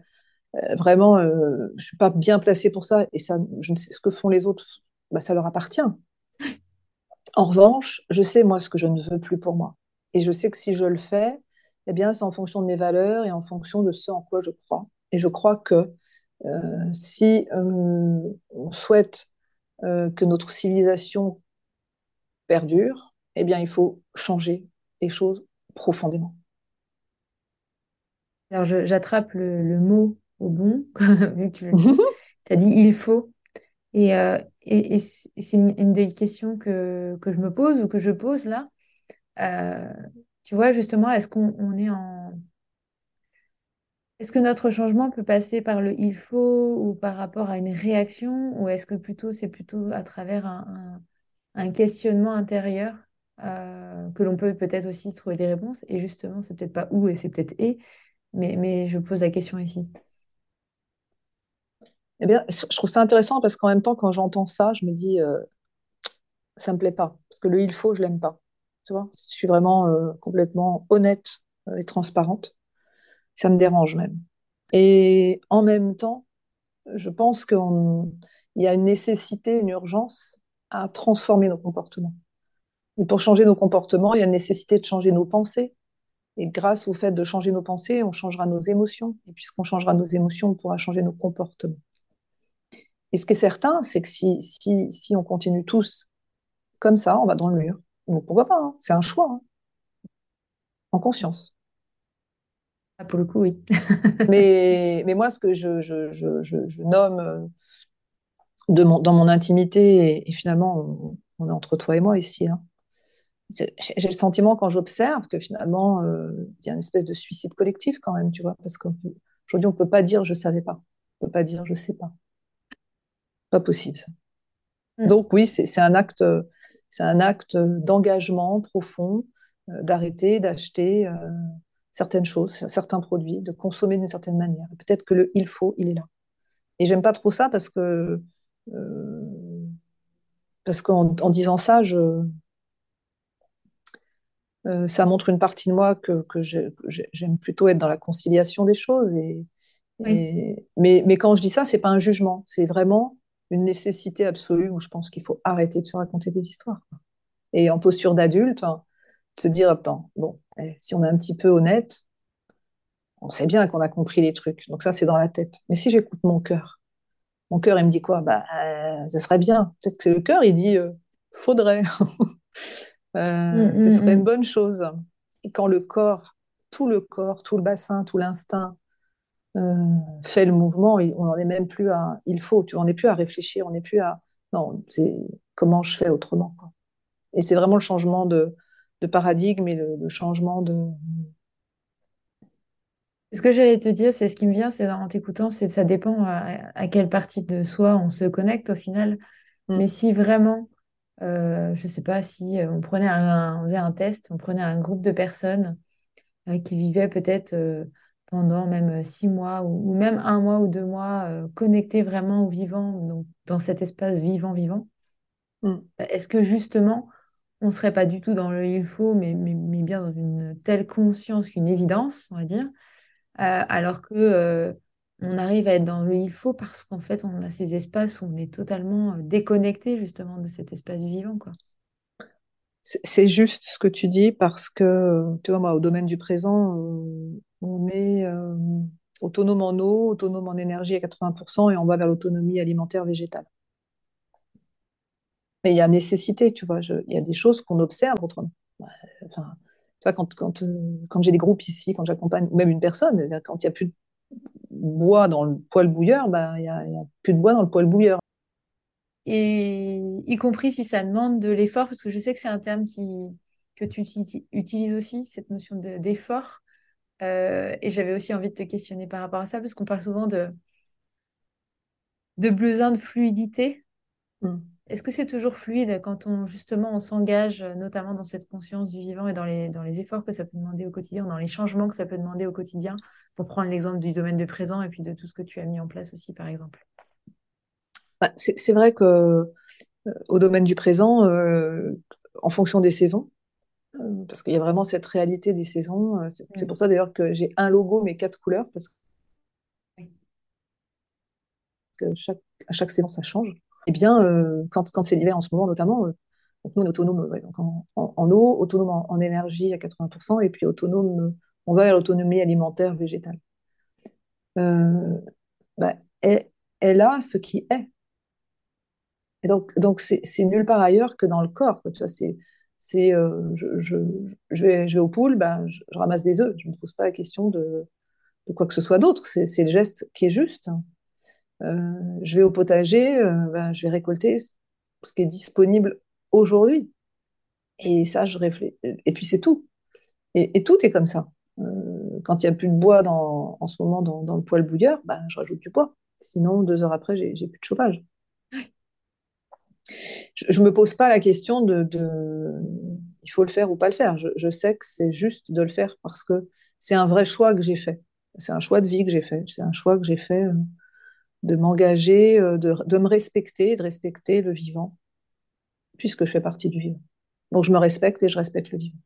euh, vraiment, euh, je suis pas bien placée pour ça. Et ça, je ne sais ce que font les autres, bah, ça leur appartient. En revanche, je sais moi ce que je ne veux plus pour moi. Et je sais que si je le fais, eh bien, c'est en fonction de mes valeurs et en fonction de ce en quoi je crois. Et je crois que euh, si euh, on souhaite euh, que notre civilisation perdure, eh bien, il faut changer les choses profondément. Alors, j'attrape le, le, mot au bon, vu que tu le dis. tu as dit il faut. Et, et, et c'est une, une, des questions que, que, je me pose ou que je pose là. Tu vois, justement, est-ce qu'on on est en. Est-ce que notre changement peut passer par le il faut ou par rapport à une réaction ou est-ce que plutôt c'est plutôt à travers un, un, un questionnement intérieur euh, que l'on peut peut-être aussi trouver des réponses? Et justement, c'est peut-être pas où et c'est peut-être et, mais, mais je pose la question ici. Eh bien, je trouve ça intéressant parce qu'en même temps, quand j'entends ça, je me dis, euh, ça me plaît pas. Parce que le il faut, je l'aime pas. Vois, je suis vraiment euh, complètement honnête euh, et transparente. Ça me dérange même. Et en même temps, je pense qu'il y a une nécessité, une urgence à transformer nos comportements. Et pour changer nos comportements, il y a une nécessité de changer nos pensées. Et grâce au fait de changer nos pensées, on changera nos émotions. Et puisqu'on changera nos émotions, on pourra changer nos comportements. Et ce qui est certain, c'est que si, si, si on continue tous comme ça, on va dans le mur. Donc pourquoi pas hein C'est un choix, hein en conscience. Ah, pour le coup, oui. mais, mais moi, ce que je, je, je, je nomme de mon, dans mon intimité, et, et finalement, on, on, est entre toi et moi ici, hein, j'ai le sentiment quand j'observe que finalement, euh, il y a une espèce de suicide collectif quand même, tu vois, parce qu'aujourd'hui, on ne peut pas dire je ne savais pas. On ne peut pas dire je ne sais pas. Pas possible, ça. Mm. Donc oui, c'est un acte, c'est un acte d'engagement profond, euh, d'arrêter, d'acheter euh, certaines choses, certains produits, de consommer d'une certaine manière. Peut-être que le il faut, il est là. Et j'aime pas trop ça parce que euh, parce qu'en en disant ça, je euh, ça montre une partie de moi que, que j'aime plutôt être dans la conciliation des choses. Et, Oui. et- mais, mais quand je dis ça, c'est pas un jugement, c'est vraiment une nécessité absolue où je pense qu'il faut arrêter de se raconter des histoires. Et en posture d'adulte, hein, se dire, attends, bon, eh, si on est un petit peu honnête, on sait bien qu'on a compris les trucs. Donc ça, c'est dans la tête. Mais si j'écoute mon cœur, mon cœur, il me dit quoi? Bah, euh, ça serait bien. Peut-être que c'est le cœur, il dit, euh, faudrait. Euh, Mm, ce mm, serait une mm. bonne chose. Et quand le corps, tout le corps, tout le bassin, tout l'instinct fait le mouvement, on n'en est même plus à il faut, tu on n'est plus à réfléchir, on n'est plus à non, c'est comment je fais autrement. Quoi. Et c'est vraiment le changement de, de paradigme et le, le changement de, ce que j'allais te dire, c'est ce qui me vient, c'est en t'écoutant, c'est ça dépend à, quelle partie de soi on se connecte au final. Mm. Mais si vraiment, euh, je ne sais pas si euh, on prenait un, on faisait un test, on prenait un groupe de personnes euh, qui vivaient peut-être pendant même six mois ou, même un mois ou deux mois connectés vraiment au vivant, donc dans cet espace vivant-vivant. Mm. Est-ce que justement, on ne serait pas du tout dans le il faut, mais, mais, mais bien dans une telle conscience qu'une évidence, on va dire, euh, alors que euh, on arrive à être dans le il faut parce qu'en fait, on a ces espaces où on est totalement euh, déconnecté justement de cet espace vivant, quoi. C'est juste ce que tu dis parce que, tu vois, moi, au domaine du présent, on est autonome en eau, autonome en énergie à 80% et on va vers l'autonomie alimentaire végétale. Mais il y a nécessité, tu vois, il y a des choses qu'on observe autrement. Enfin, quand, quand, euh, quand j'ai des groupes ici, quand j'accompagne, ou même une personne, quand il n'y a plus de bois dans le poêle bouilleur, ben, il n'y a, a, plus de bois dans le poêle bouilleur. Et y compris si ça demande de l'effort, parce que je sais que c'est un terme qui, que tu utilises aussi, cette notion d'effort. Euh, et j'avais aussi envie de te questionner par rapport à ça, parce qu'on parle souvent de, de besoin de fluidité. Mm. Est-ce que c'est toujours fluide quand on justement on s'engage notamment dans cette conscience du vivant et dans les, dans les efforts que ça peut demander au quotidien, dans les changements que ça peut demander au quotidien, pour prendre l'exemple du domaine de présent et puis de tout ce que tu as mis en place aussi par exemple? Bah, C'est vrai que euh, au domaine du présent, euh, en fonction des saisons, parce qu'il y a vraiment cette réalité des saisons, c'est pour ça d'ailleurs que j'ai un logo mais quatre couleurs, parce que chaque, à chaque saison ça change eh bien, euh, quand, quand c'est l'hiver en ce moment notamment, euh, nous, on est autonome donc en, eau, autonome en, énergie à 80%, et puis autonome, on va vers l'autonomie alimentaire végétale. Euh, bah, elle, a ce qui est. Et donc, donc c'est, nulle part ailleurs que dans le corps. Tu vois, c'est, c'est, je, je, vais, je vais au ben, je, ramasse des œufs. Je ne me pose pas la question de, quoi que ce soit d'autre. C'est, le geste qui est juste. Euh, je vais au potager, euh, ben, je vais récolter ce qui est disponible aujourd'hui. Et ça, je réfléchis. Et puis c'est tout. Et, tout est comme ça. Euh, quand il n'y a plus de bois dans, en ce moment dans, le poêle bouilleur, ben, je rajoute du bois. Sinon, deux heures après, j'ai plus de chauffage. Je ne me pose pas la question de, il faut le faire ou pas le faire. Je, sais que c'est juste de le faire parce que c'est un vrai choix que j'ai fait. C'est un choix de vie que j'ai fait. C'est un choix que j'ai fait de m'engager, euh, de, me respecter, de respecter le vivant, puisque je fais partie du vivant. Donc je me respecte et je respecte le vivant.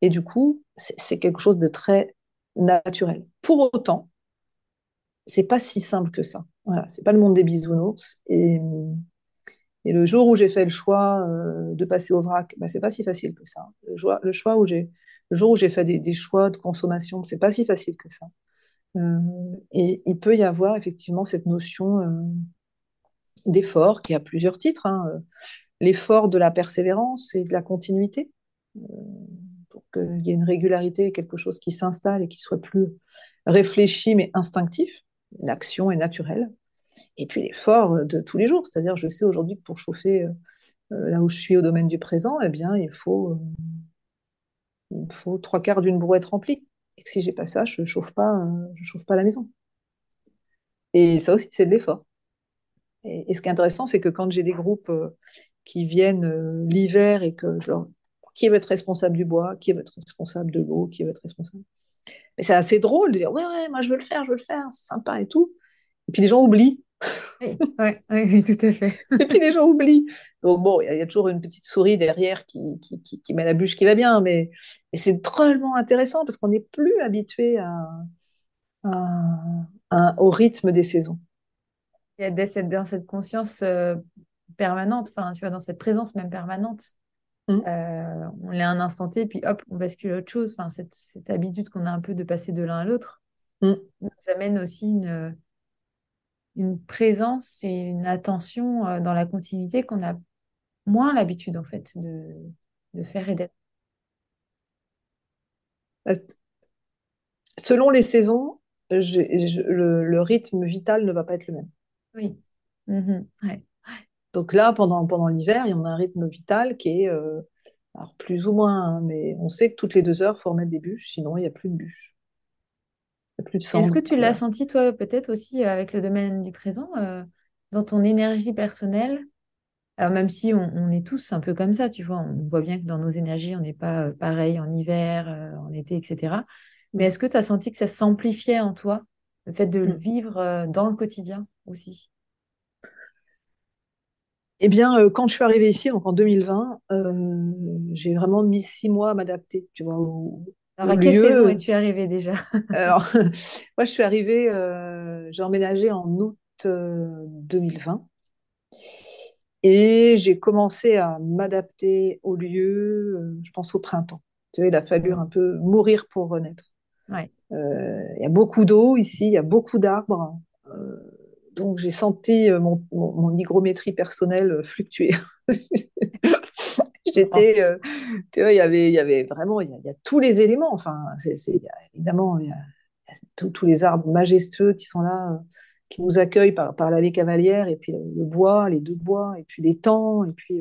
Et du coup, c'est quelque chose de très naturel. Pour autant, c'est pas si simple que ça. Voilà, c'est pas le monde des bisounours. Et le jour où j'ai fait le choix euh, de passer au vrac, bah, c'est pas si facile que ça. Le, choix, où j'ai, le jour où j'ai fait des, choix de consommation, c'est pas si facile que ça. Euh, et il peut y avoir effectivement cette notion euh, d'effort qui a plusieurs titres. Hein. L'effort de la persévérance et de la continuité, pour qu'il y ait une régularité, quelque chose qui s'installe et qui soit plus réfléchi mais instinctif. L'action est naturelle. Et puis l'effort de tous les jours, c'est-à-dire je sais aujourd'hui que pour chauffer là où je suis au domaine du présent, eh bien il faut, il faut trois quarts d'une brouette remplie et que si j'ai pas ça, je chauffe pas, euh, je chauffe pas la maison. Et ça aussi, c'est de l'effort. Et, ce qui est intéressant, c'est que quand j'ai des groupes euh, qui viennent euh, l'hiver et que je leur qui veut être responsable du bois, qui veut être responsable de l'eau, qui veut être responsable. Mais c'est assez drôle de dire ouais ouais, moi je veux le faire, je veux le faire, c'est sympa et tout. Et puis les gens oublient. Oui, oui, tout à fait. et puis les gens oublient. Donc bon, il y, a toujours une petite souris derrière qui, qui, qui, met la bûche qui va bien, mais c'est drôlement intéressant parce qu'on n'est plus habitué à, au rythme des saisons. Il y a dans cette conscience euh, permanente, enfin, tu vois, dans cette présence même permanente. Mmh. Euh, on est un instant T, puis hop, on bascule à autre chose. Enfin, cette, cette habitude qu'on a un peu de passer de l'un à l'autre mmh. nous amène aussi une, une présence et une attention euh, dans la continuité qu'on a moins l'habitude en fait de, de faire et d'être. Selon les saisons, le, rythme vital ne va pas être le même. Oui. Mhm. Donc là, pendant, pendant l'hiver, il y en a un rythme vital qui est euh, alors plus ou moins, hein, mais on sait que toutes les deux heures, il faut remettre des bûches, sinon il n'y a plus de bûches. Plus. Est-ce que tu l'as senti, toi, peut-être aussi euh, avec le domaine du présent, euh, dans ton énergie personnelle? Alors, même si on, est tous un peu comme ça, tu vois, on voit bien que dans nos énergies, on n'est pas pareil en hiver, en été, etc. Mais est-ce que tu as senti que ça s'amplifiait en toi, le fait de le mm. vivre dans le quotidien aussi? Eh bien, euh, quand je suis arrivée ici, donc en 2020, euh, j'ai vraiment mis six mois à m'adapter, tu vois. Alors, à quelle saison es-tu arrivée déjà? Alors, moi, je suis arrivée, euh, j'ai emménagé en août 2020. Et j'ai commencé à m'adapter au lieu, je pense au printemps. Tu vois, il a fallu un peu mourir pour renaître. Il y a beaucoup d'eau ici, il y a beaucoup d'arbres donc j'ai senti euh, mon, mon, hygrométrie personnelle euh, fluctuer. J'étais, euh, tu vois, il y avait, vraiment, il y, a, tous les éléments. Enfin, c'est, évidemment, il y a, tous les arbres majestueux qui sont là, qui nous accueillent par, par l'allée cavalière, et puis le, bois, les deux bois, et puis les temps, et puis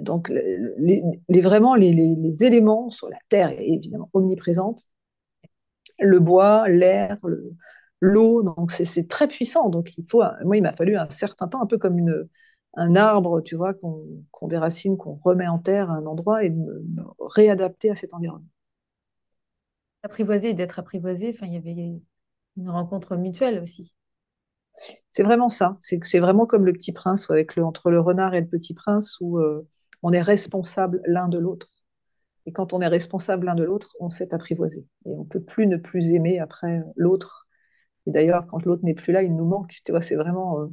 donc les, vraiment les, les, éléments sur la terre évidemment omniprésente, le bois, l'air, le, l'eau. Donc, c'est très puissant. Donc, il faut, moi, il m'a fallu un certain temps, un peu comme une, un arbre, tu vois, qu'on déracine, qu'on remet en terre à un endroit et de me, réadapter à cet environnement. Apprivoiser et d'être apprivoisé, enfin, il y avait une rencontre mutuelle aussi. C'est vraiment ça. C'est vraiment comme le petit prince, avec le, entre le renard et le petit prince, où euh, on est responsable l'un de l'autre. Et quand on est responsable l'un de l'autre, on s'est apprivoisé. Et on peut plus ne plus aimer après l'autre et d'ailleurs, quand l'autre n'est plus là, il nous manque. Tu vois, c'est vraiment. Euh,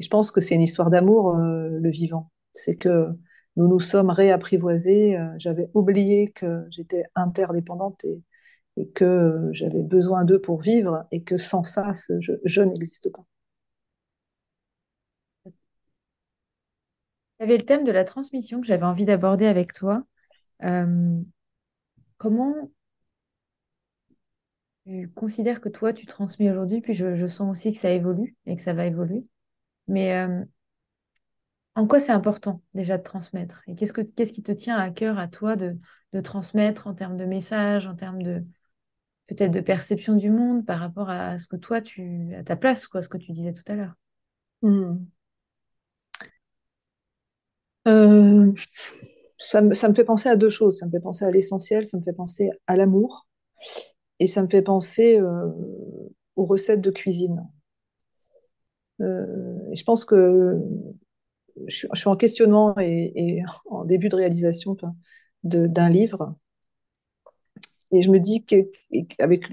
je pense que c'est une histoire d'amour, euh, le vivant. C'est que nous nous sommes réapprivoisés. Euh, j'avais oublié que j'étais interdépendante et, que j'avais besoin d'eux pour vivre et que sans ça, je, n'existe pas. Il y avait le thème de la transmission que j'avais envie d'aborder avec toi. comment tu considères que toi, tu transmets aujourd'hui, puis je, sens aussi que ça évolue et que ça va évoluer? Mais euh, en quoi c'est important déjà de transmettre? Et qu'est-ce, que, qu'est-ce qui te tient à cœur à toi de, transmettre en termes de messages, en termes de peut-être de perception du monde par rapport à ce que toi, tu à ta place, quoi, ce que tu disais tout à l'heure? Hmm. euh, ça, me, ça me fait penser à deux choses. Ça me fait penser à l'essentiel, ça me fait penser à l'amour et ça me fait penser euh, aux recettes de cuisine. Je pense que je, suis en questionnement et, en début de réalisation d'un livre. Et je me dis qu'avec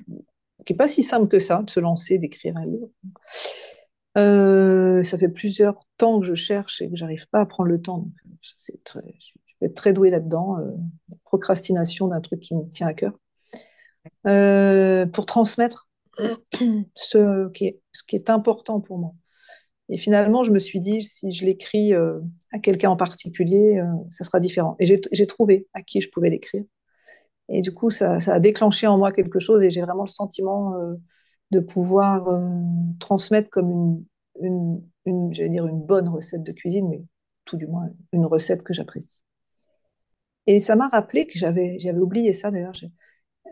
qui n'est pas si simple que ça de se lancer, d'écrire un livre. Euh, ça fait plusieurs temps que je cherche et que j'arrive pas à prendre le temps. je vais être très douée là-dedans. procrastination d'un truc qui me tient à cœur. Euh, pour transmettre ce qui est important pour moi. Et finalement, je me suis dit, si je l'écris euh, à quelqu'un en particulier, euh, ça sera différent. Et j'ai trouvé à qui je pouvais l'écrire. Et du coup, ça, a déclenché en moi quelque chose et j'ai vraiment le sentiment de pouvoir transmettre comme une, j'allais dire une bonne recette de cuisine, mais tout du moins une recette que j'apprécie. Et ça m'a rappelé que j'avais oublié ça d'ailleurs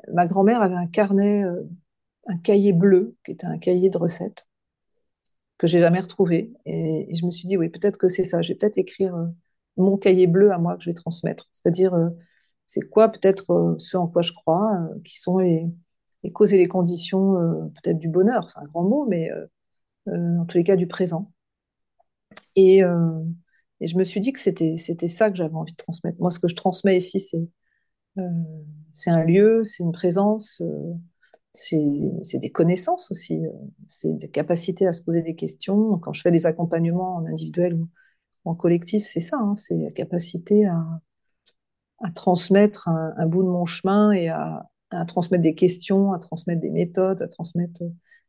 ma grand-mère avait un carnet, euh, un cahier bleu, qui était un cahier de recettes, que j'ai jamais retrouvé. Et, je me suis dit, oui, peut-être que c'est ça. Je vais peut-être écrire euh, mon cahier bleu à moi que je vais transmettre. C'est-à-dire, euh, c'est quoi peut-être ce en quoi je crois, qui sont les, causes et les conditions peut-être du bonheur, c'est un grand mot, mais en tous les cas du présent. Et, et je me suis dit que c'était ça que j'avais envie de transmettre. Moi, ce que je transmets ici, c'est euh, un lieu, c'est une présence, euh, c'est des connaissances aussi, euh, c'est des capacités à se poser des questions. Quand je fais des accompagnements en individuel ou en collectif, c'est ça, hein, c'est la capacité à, transmettre un, bout de mon chemin et à, transmettre des questions, à transmettre des méthodes, à transmettre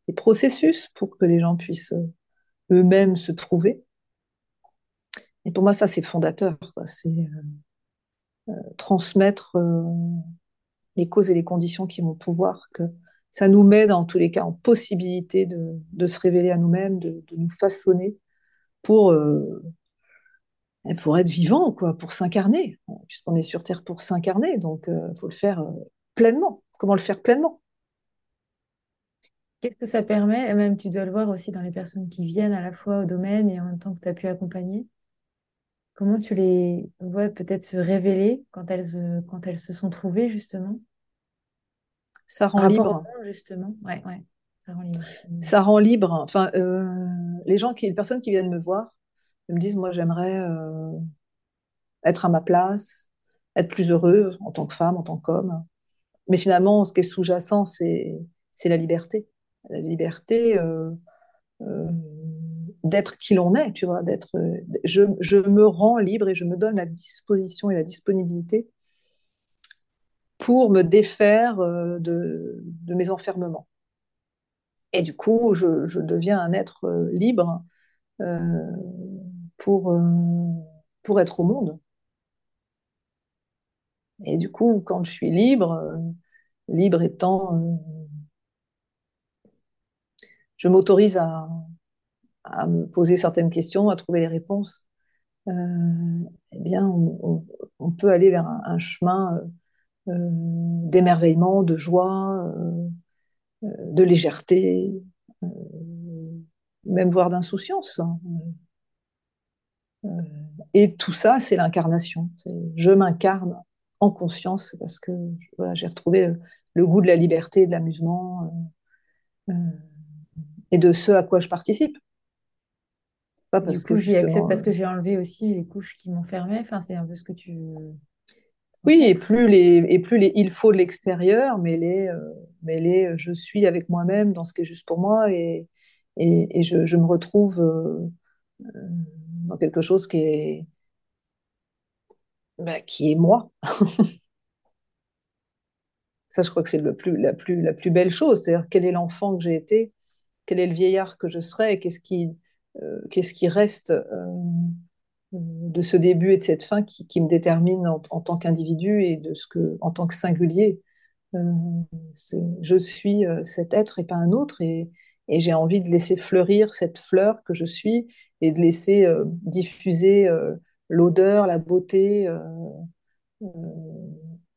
des processus pour que les gens puissent eux-mêmes se trouver. Et pour moi, ça, c'est fondateur. C'est transmettre, euh, les causes et les conditions qui vont pouvoir que ça nous met dans tous les cas en possibilité de, se révéler à nous-mêmes, de, nous façonner pour, euh, pour être vivant, quoi, pour s'incarner, puisqu'on est sur Terre pour s'incarner, donc il euh, faut le faire euh, pleinement. Comment le faire pleinement? Qu'est-ce que ça permet? Même tu dois le voir aussi dans les personnes qui viennent à la fois au domaine et en même temps que tu as pu accompagner. Comment tu les vois peut-être se révéler quand elles, quand elles se sont trouvées justement? Ça rend libre. justement. Ouais, ouais. Ça rend libre. Ça rend libre. Enfin, euh, les gens qui, les personnes qui viennent me voir, me disent, moi, j'aimerais euh, être à ma place, être plus heureuse en tant que femme, en tant qu'homme. Mais finalement, ce qui est sous-jacent, c'est la liberté. La liberté euh, d'être qui l'on est, tu vois, d'être. Je, je, me rends libre et je me donne la disposition et la disponibilité pour me défaire euh, de, mes enfermements. Et du coup, je, deviens un être euh, libre euh, pour, pour être au monde. Et du coup, quand je suis libre, libre étant, je m'autorise à, me poser certaines questions, à trouver les réponses, eh bien, on, peut aller vers un, chemin d'émerveillement, de joie, euh, de légèreté, euh, même voire d'insouciance. et tout ça, c'est l'incarnation. Je m'incarne en conscience parce que voilà, j'ai retrouvé le, le, goût de la liberté, de l'amusement et de ce à quoi je participe. Pas parce du coup, j'y accepte parce que j'ai enlevé aussi les couches qui m'enfermaient. Enfin, c'est un peu ce que tu. Oui, et plus les, et plus les il faut de l'extérieur, mais les, euh, euh, je suis avec moi-même dans ce qui est juste pour moi et, et, et je, je, me retrouve euh, dans quelque chose qui est, bah, qui est moi. Ça, je crois que c'est le plus, la, plus, la plus belle chose. C'est-à-dire, quel est l'enfant que j'ai été, quel est le vieillard que je serai, qu'est-ce qui, qu'est-ce qui reste de ce début et de cette fin qui, me détermine en, tant qu'individu et de ce que, en tant que singulier. Euh, je suis euh, cet être et pas un autre et, j'ai envie de laisser fleurir cette fleur que je suis et de laisser euh, diffuser l'odeur, la beauté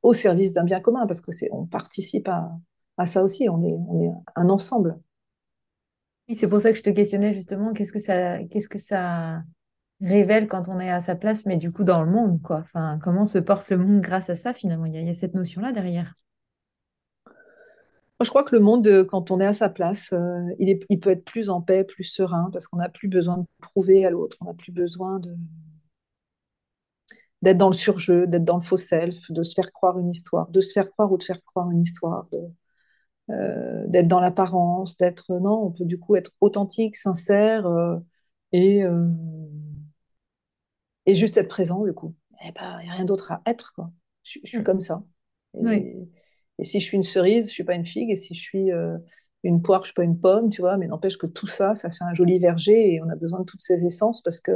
au service d'un bien commun parce que c'est on participe à, ça aussi, on est, on est un ensemble. C'est pour ça que je te questionnais justement, qu'est-ce que ça, qu'est-ce que ça révèle quand on est à sa place, mais du coup dans le monde, quoi. Enfin, comment se porte le monde grâce à ça finalement? Il y, a, cette notion-là derrière. Moi, je crois que le monde, quand on est à sa place, euh, il, peut être plus en paix, plus serein, parce qu'on n'a plus besoin de prouver à l'autre, on n'a plus besoin d'être dans le surjeu, d'être dans le faux self, de se faire croire une histoire, de se faire croire ou de faire croire une histoire, euh, d'être dans l'apparence, d'être non, on peut du coup être authentique, sincère euh, et euh, et juste être présent du coup. Il n'y a rien d'autre à être quoi. Je, je suis mmh. comme ça. Et, oui. et, si je suis une cerise, je suis pas une figue, et si je suis euh, une poire, je suis pas une pomme, tu vois. Mais n'empêche que tout ça, ça fait un joli verger et on a besoin de toutes ces essences parce que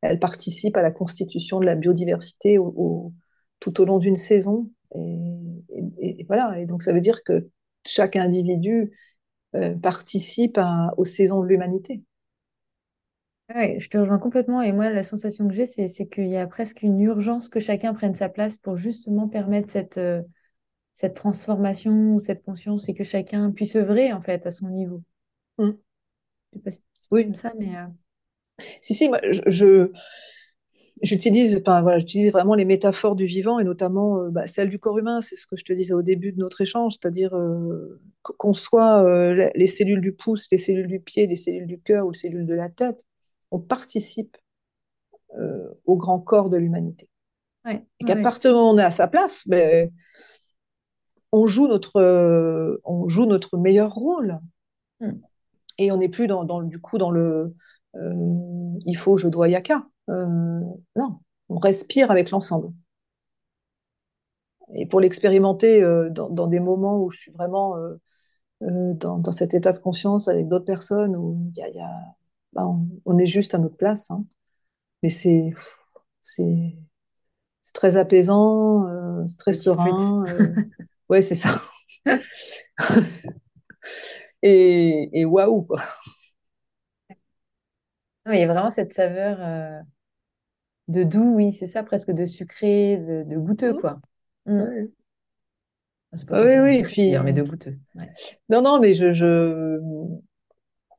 elles participent à la constitution de la biodiversité au, au, tout au long d'une saison. Et, et, et, voilà. Et donc ça veut dire que chaque individu euh, participe à, aux saisons de l'humanité. Oui, je te rejoins complètement. Et moi, la sensation que j'ai, c'est, c'est qu'il y a presque une urgence que chacun prenne sa place pour justement permettre cette, euh, cette transformation, cette conscience et que chacun puisse œuvrer en fait à son niveau. Mmh. Je sais pas si oui. comme ça, mais. Euh... Si, si, moi, je, je j'utilise enfin, voilà, j'utilise vraiment les métaphores du vivant et notamment euh, bah, celle du corps humain. C'est ce que je te disais au début de notre échange, c'est-à-dire euh, qu'on soit euh, les cellules du pouce, les cellules du pied, les cellules du cœur ou les cellules de la tête, on participe euh, au grand corps de l'humanité. Ouais, et qu'à ouais. partir du moment où on est à sa place, ben, on, joue notre, on joue notre meilleur rôle. Mm. Et on n'est plus dans, dans, du coup dans le euh, il faut, je dois, yaka. Euh, non, on respire avec l'ensemble. Et pour l'expérimenter dans, dans, des moments où je suis vraiment dans, dans, cet état de conscience avec d'autres personnes, où y a, y a, bah, on, on, est juste à notre place. Hein. Mais c'est c'est très apaisant, euh, c'est très serein. Ouais, c'est ça. et waouh, quoi. il y a vraiment cette saveur euh, de doux, oui, c'est ça, presque de sucré, de, goûteux, mmh. quoi. Mmh. C'est pas oui, oui, puis... mais de goûteux. Non, non, mais je, je,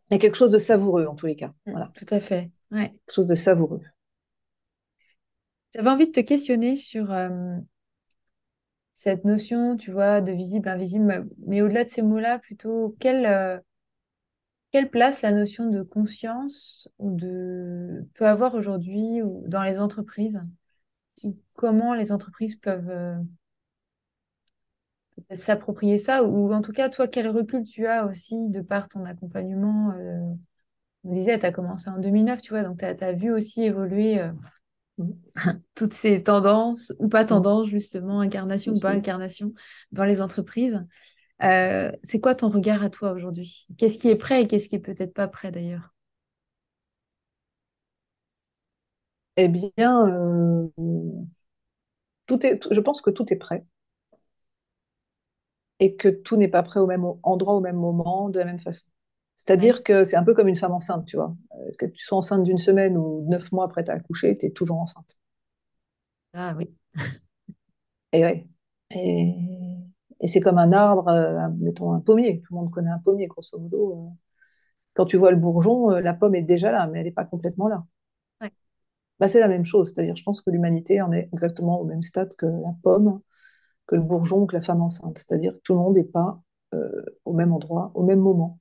Il y a quelque chose de savoureux, en tous les cas. Mmh, voilà. Tout à fait. Ouais. Quelque chose de savoureux. J'avais envie de te questionner sur euh, cette notion, tu vois, de visible, invisible, mais au-delà de ces mots-là, plutôt, quelle, euh, quelle place la notion de conscience de... peut avoir aujourd'hui dans les entreprises? Comment les entreprises peuvent euh, s'approprier ça Ou en tout cas, toi, quel recul tu as aussi de par ton accompagnement euh, On disait, tu as commencé en 2009, tu vois, donc tu as, vu aussi évoluer euh, toutes ces tendances, ou pas tendances, justement, incarnation ou pas incarnation, dans les entreprises. Euh, c'est quoi ton regard à toi aujourd'hui? Qu'est-ce qui est prêt et qu'est-ce qui est peut-être pas prêt d'ailleurs? Eh bien, tout est, je pense que tout est prêt et que tout n'est pas prêt au même endroit, au même moment, de la même façon. C'est-à-dire que c'est un peu comme une femme enceinte, tu vois. Euh, que tu sois enceinte d'une semaine ou neuf mois après t'as accouché, tu es toujours enceinte. Ah oui. Et ouais. Et et c'est comme un arbre, euh, mettons un pommier. Tout le monde connaît un pommier, grosso modo. Euh. Quand tu vois le bourgeon, euh, la pomme est déjà là, mais elle n'est pas complètement là. Bah, c'est la même chose. C'est-à-dire, je pense que l'humanité en est exactement au même stade que la pomme, que le bourgeon, que la femme enceinte. C'est-à-dire que tout le monde n'est pas au même endroit, au même moment.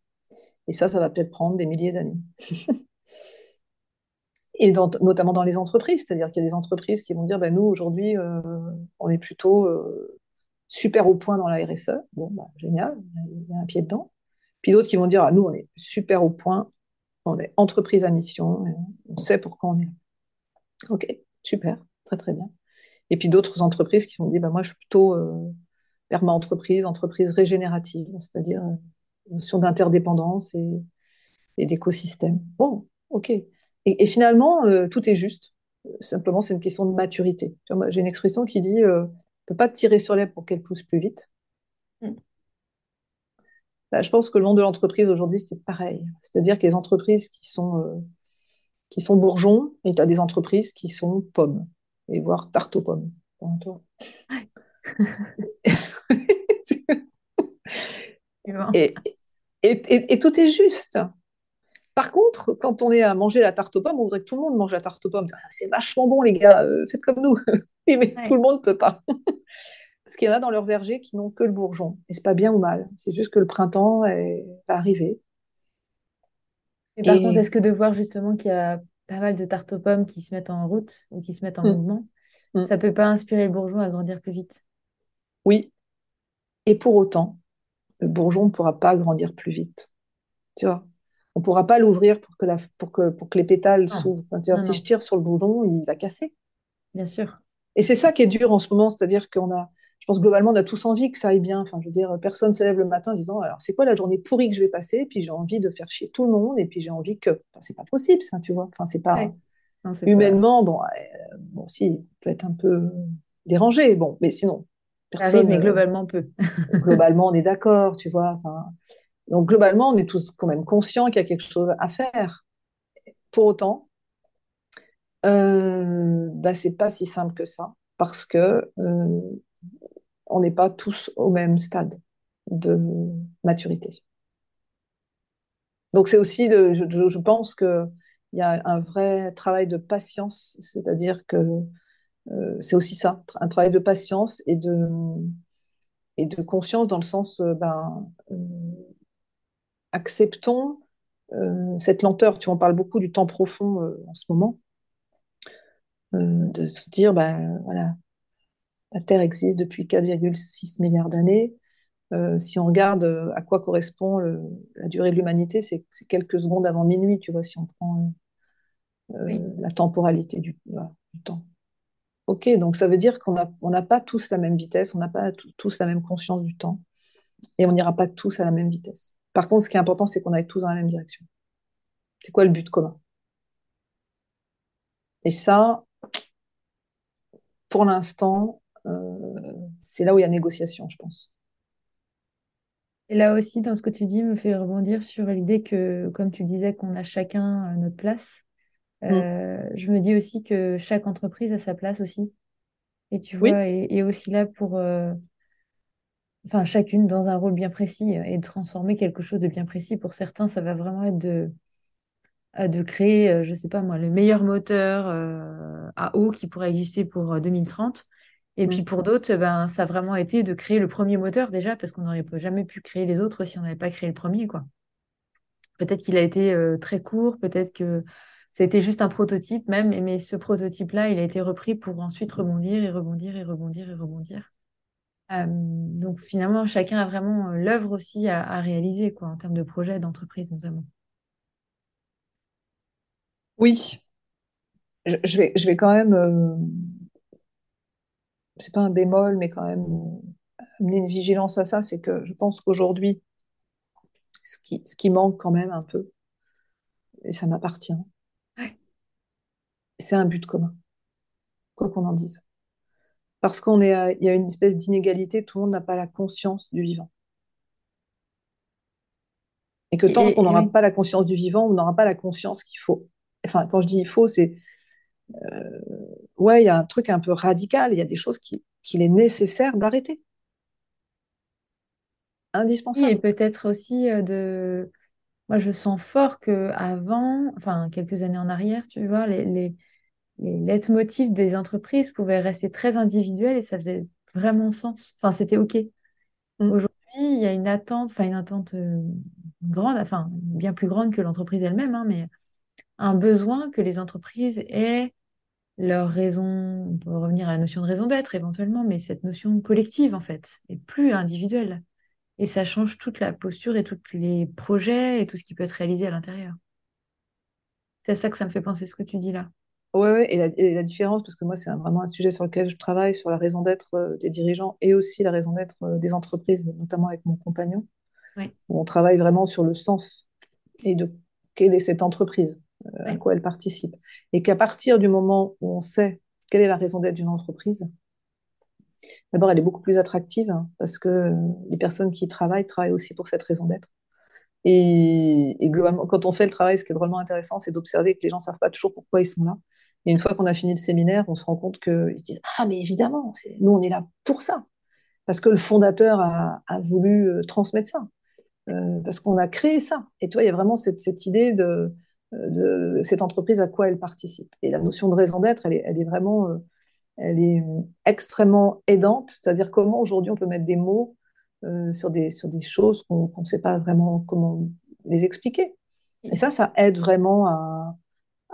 Et ça, ça va peut-être prendre des milliers d'années. et notamment dans les entreprises, c'est-à-dire qu'il y a des entreprises qui vont dire, bah, nous, aujourd'hui, on est plutôt super au point dans la RSE. Bon, bah, génial, il y a un pied dedans. Puis d'autres qui vont dire, ah, nous, on est super au point, on est entreprise à mission, on sait pourquoi on est là. Ok, super, très très bien. Et puis d'autres entreprises qui vont dire, bah, moi, je suis plutôt euh, ma entreprise, entreprise régénérative, c'est-à-dire euh, notion d'interdépendance et, d'écosystème. Bon, ok. Et, finalement, euh, tout est juste. Simplement, c'est une question de maturité. J'ai une expression qui dit ne peut pas tirer sur l'air pour qu'elle pousse plus vite. Mm. Bah, je pense que le monde de l'entreprise aujourd'hui, c'est pareil. C'est-à-dire qu'il y a des entreprises qui sont, euh, qui sont bourgeons et tu as des entreprises qui sont pommes, et voire tarte aux pommes. et, et, tout est juste. Par contre, quand on est à manger la tarte aux pommes, on voudrait que tout le monde mange la tarte aux pommes. Ah, c'est vachement bon, les gars, euh, faites comme nous. mais tout le monde ne peut pas. Parce qu'il y en a dans leur verger qui n'ont que le bourgeon. Et c'est pas bien ou mal. C'est juste que le printemps est... va arriver. Et par contre, est-ce que de voir justement qu'il y a pas mal de tartes aux pommes qui se mettent en route ou qui se mettent en mm. mouvement, mm. ça peut pas inspirer le bourgeon à grandir plus vite Oui. Et pour autant, le bourgeon ne pourra pas grandir plus vite. Tu vois? On ne pourra pas l'ouvrir pour que, la, pour, que, pour que les pétales s'ouvrent. si je tire sur le bourgeon, il va casser. Bien sûr. Et c'est ça qui est dur en ce moment, c'est-à-dire qu'on a, je pense globalement, on a tous envie que ça aille bien. Enfin, je veux dire, personne se lève le matin en disant, alors c'est quoi la journée pourrie que je vais passer? Et puis j'ai envie de faire chier tout le monde, et puis j'ai envie que, enfin, c'est pas possible, ça, tu vois. Enfin, c'est pas humainement, bon, euh, bon, si, peut être un peu dérangé, bon, mais sinon. Personne, mais globalement peu. globalement, on est d'accord, tu vois. Enfin, donc globalement, on est tous quand même conscients qu'il y a quelque chose à faire. Pour autant, euh, bah, c'est pas si simple que ça, parce que euh, on n'est pas tous au même stade de maturité. Donc c'est aussi, le, je, pense qu'il y a un vrai travail de patience, c'est-à-dire que euh, c'est aussi ça, un travail de patience et de, et de conscience dans le sens, euh, ben, acceptons cette lenteur. Tu en parles beaucoup du temps profond en ce moment. Euh, de se dire, ben, voilà, la Terre existe depuis 4,6 milliards d'années. Euh, si on regarde euh, à quoi correspond la durée de l'humanité, c'est quelques secondes avant minuit, tu vois, si on prend la temporalité du, temps. Ok, donc ça veut dire qu'on n'a pas tous la même vitesse, on n'a pas tous la même conscience du temps, et on n'ira pas tous à la même vitesse. Par contre, ce qui est important, c'est qu'on aille tous dans la même direction. C'est quoi le but commun? Et ça, pour l'instant, euh, c'est là où il y a négociation, je pense. Et là aussi, dans ce que tu dis, me fait rebondir sur l'idée que, comme tu disais, qu'on a chacun euh, notre place. Mm. Euh, je me dis aussi que chaque entreprise a sa place aussi. Et tu Oui, vois, et, aussi là pour, euh, enfin, chacune dans un rôle bien précis et de transformer quelque chose de bien précis. Pour certains, ça va vraiment être de, de créer, je sais pas moi, le meilleur moteur euh, à eau qui pourrait exister pour euh, 2030. Et puis Mm. pour d'autres, eh ben, ça a vraiment été de créer le premier moteur déjà, parce qu'on n'aurait jamais pu créer les autres si on n'avait pas créé le premier, quoi. Peut-être qu'il a été euh, très court, peut-être que été juste un prototype même, mais ce prototype-là, il a été repris pour ensuite rebondir et rebondir et rebondir et rebondir. Euh, donc finalement, chacun a vraiment l'œuvre aussi à, à réaliser, quoi, en termes de projet, d'entreprise notamment. oui. Je, je vais, je vais quand même, euh, c'est pas un bémol, mais quand même euh, amener une vigilance à ça, c'est que je pense qu'aujourd'hui, ce qui, ce qui manque quand même un peu, et ça m'appartient, Ouais. c'est un but commun, quoi qu'on en dise. Parce qu'on est, à- il y a une espèce d'inégalité, tout le monde n'a pas la conscience du vivant. Et que tant qu'on et- n'aura oui. pas la conscience du vivant, on n'aura pas la conscience qu'il faut. Enfin, quand je dis il faut, c'est euh, ouais, il y a un truc un peu radical, il y a des choses qui- qu'il est nécessaire d'arrêter, Oui, et indispensable. peut-être aussi euh, de... Moi, je sens fort que avant, enfin, quelques années en arrière, tu vois, les, les, les leitmotifs des entreprises pouvaient rester très individuels et ça faisait vraiment sens. Enfin, c'était OK. Mm. Aujourd'hui, il y a une attente, enfin, une attente euh, grande, enfin, bien plus grande que l'entreprise elle-même, hein, mais un besoin que les entreprises aient leur raison, on peut revenir à la notion de raison d'être éventuellement, mais cette notion collective, en fait, et plus individuelle. Et ça change toute la posture et tous les projets et tout ce qui peut être réalisé à l'intérieur. C'est à ça que ça me fait penser ce que tu dis là. Ouais, ouais, et la, et la différence, parce que moi, c'est vraiment un sujet sur lequel je travaille, sur la raison d'être euh, des dirigeants et aussi la raison d'être euh, des entreprises, notamment avec mon compagnon, Oui, où on travaille vraiment sur le sens et de quelle est cette entreprise, euh, à quoi elle participe. Et qu'à partir du moment où on sait quelle est la raison d'être d'une entreprise, d'abord, elle est beaucoup plus attractive hein, parce que les personnes qui y travaillent travaillent aussi pour cette raison d'être. Et, et globalement, quand on fait le travail, ce qui est vraiment intéressant, c'est d'observer que les gens ne savent pas toujours pourquoi ils sont là. Et une fois qu'on a fini le séminaire, on se rend compte qu'ils se disent Ah, mais évidemment, nous, on est là pour ça. Parce que le fondateur a, a voulu euh, transmettre ça. Euh, parce qu'on a créé ça. Et tu vois, il y a vraiment cette, cette idée de, de cette entreprise à quoi elle participe. Et la notion de raison d'être, elle est, vraiment euh, elle est euh, extrêmement aidante. C'est-à-dire comment aujourd'hui on peut mettre des mots euh, sur, des, sur des choses qu'on ne sait pas vraiment comment les expliquer. Et ça, ça aide vraiment à,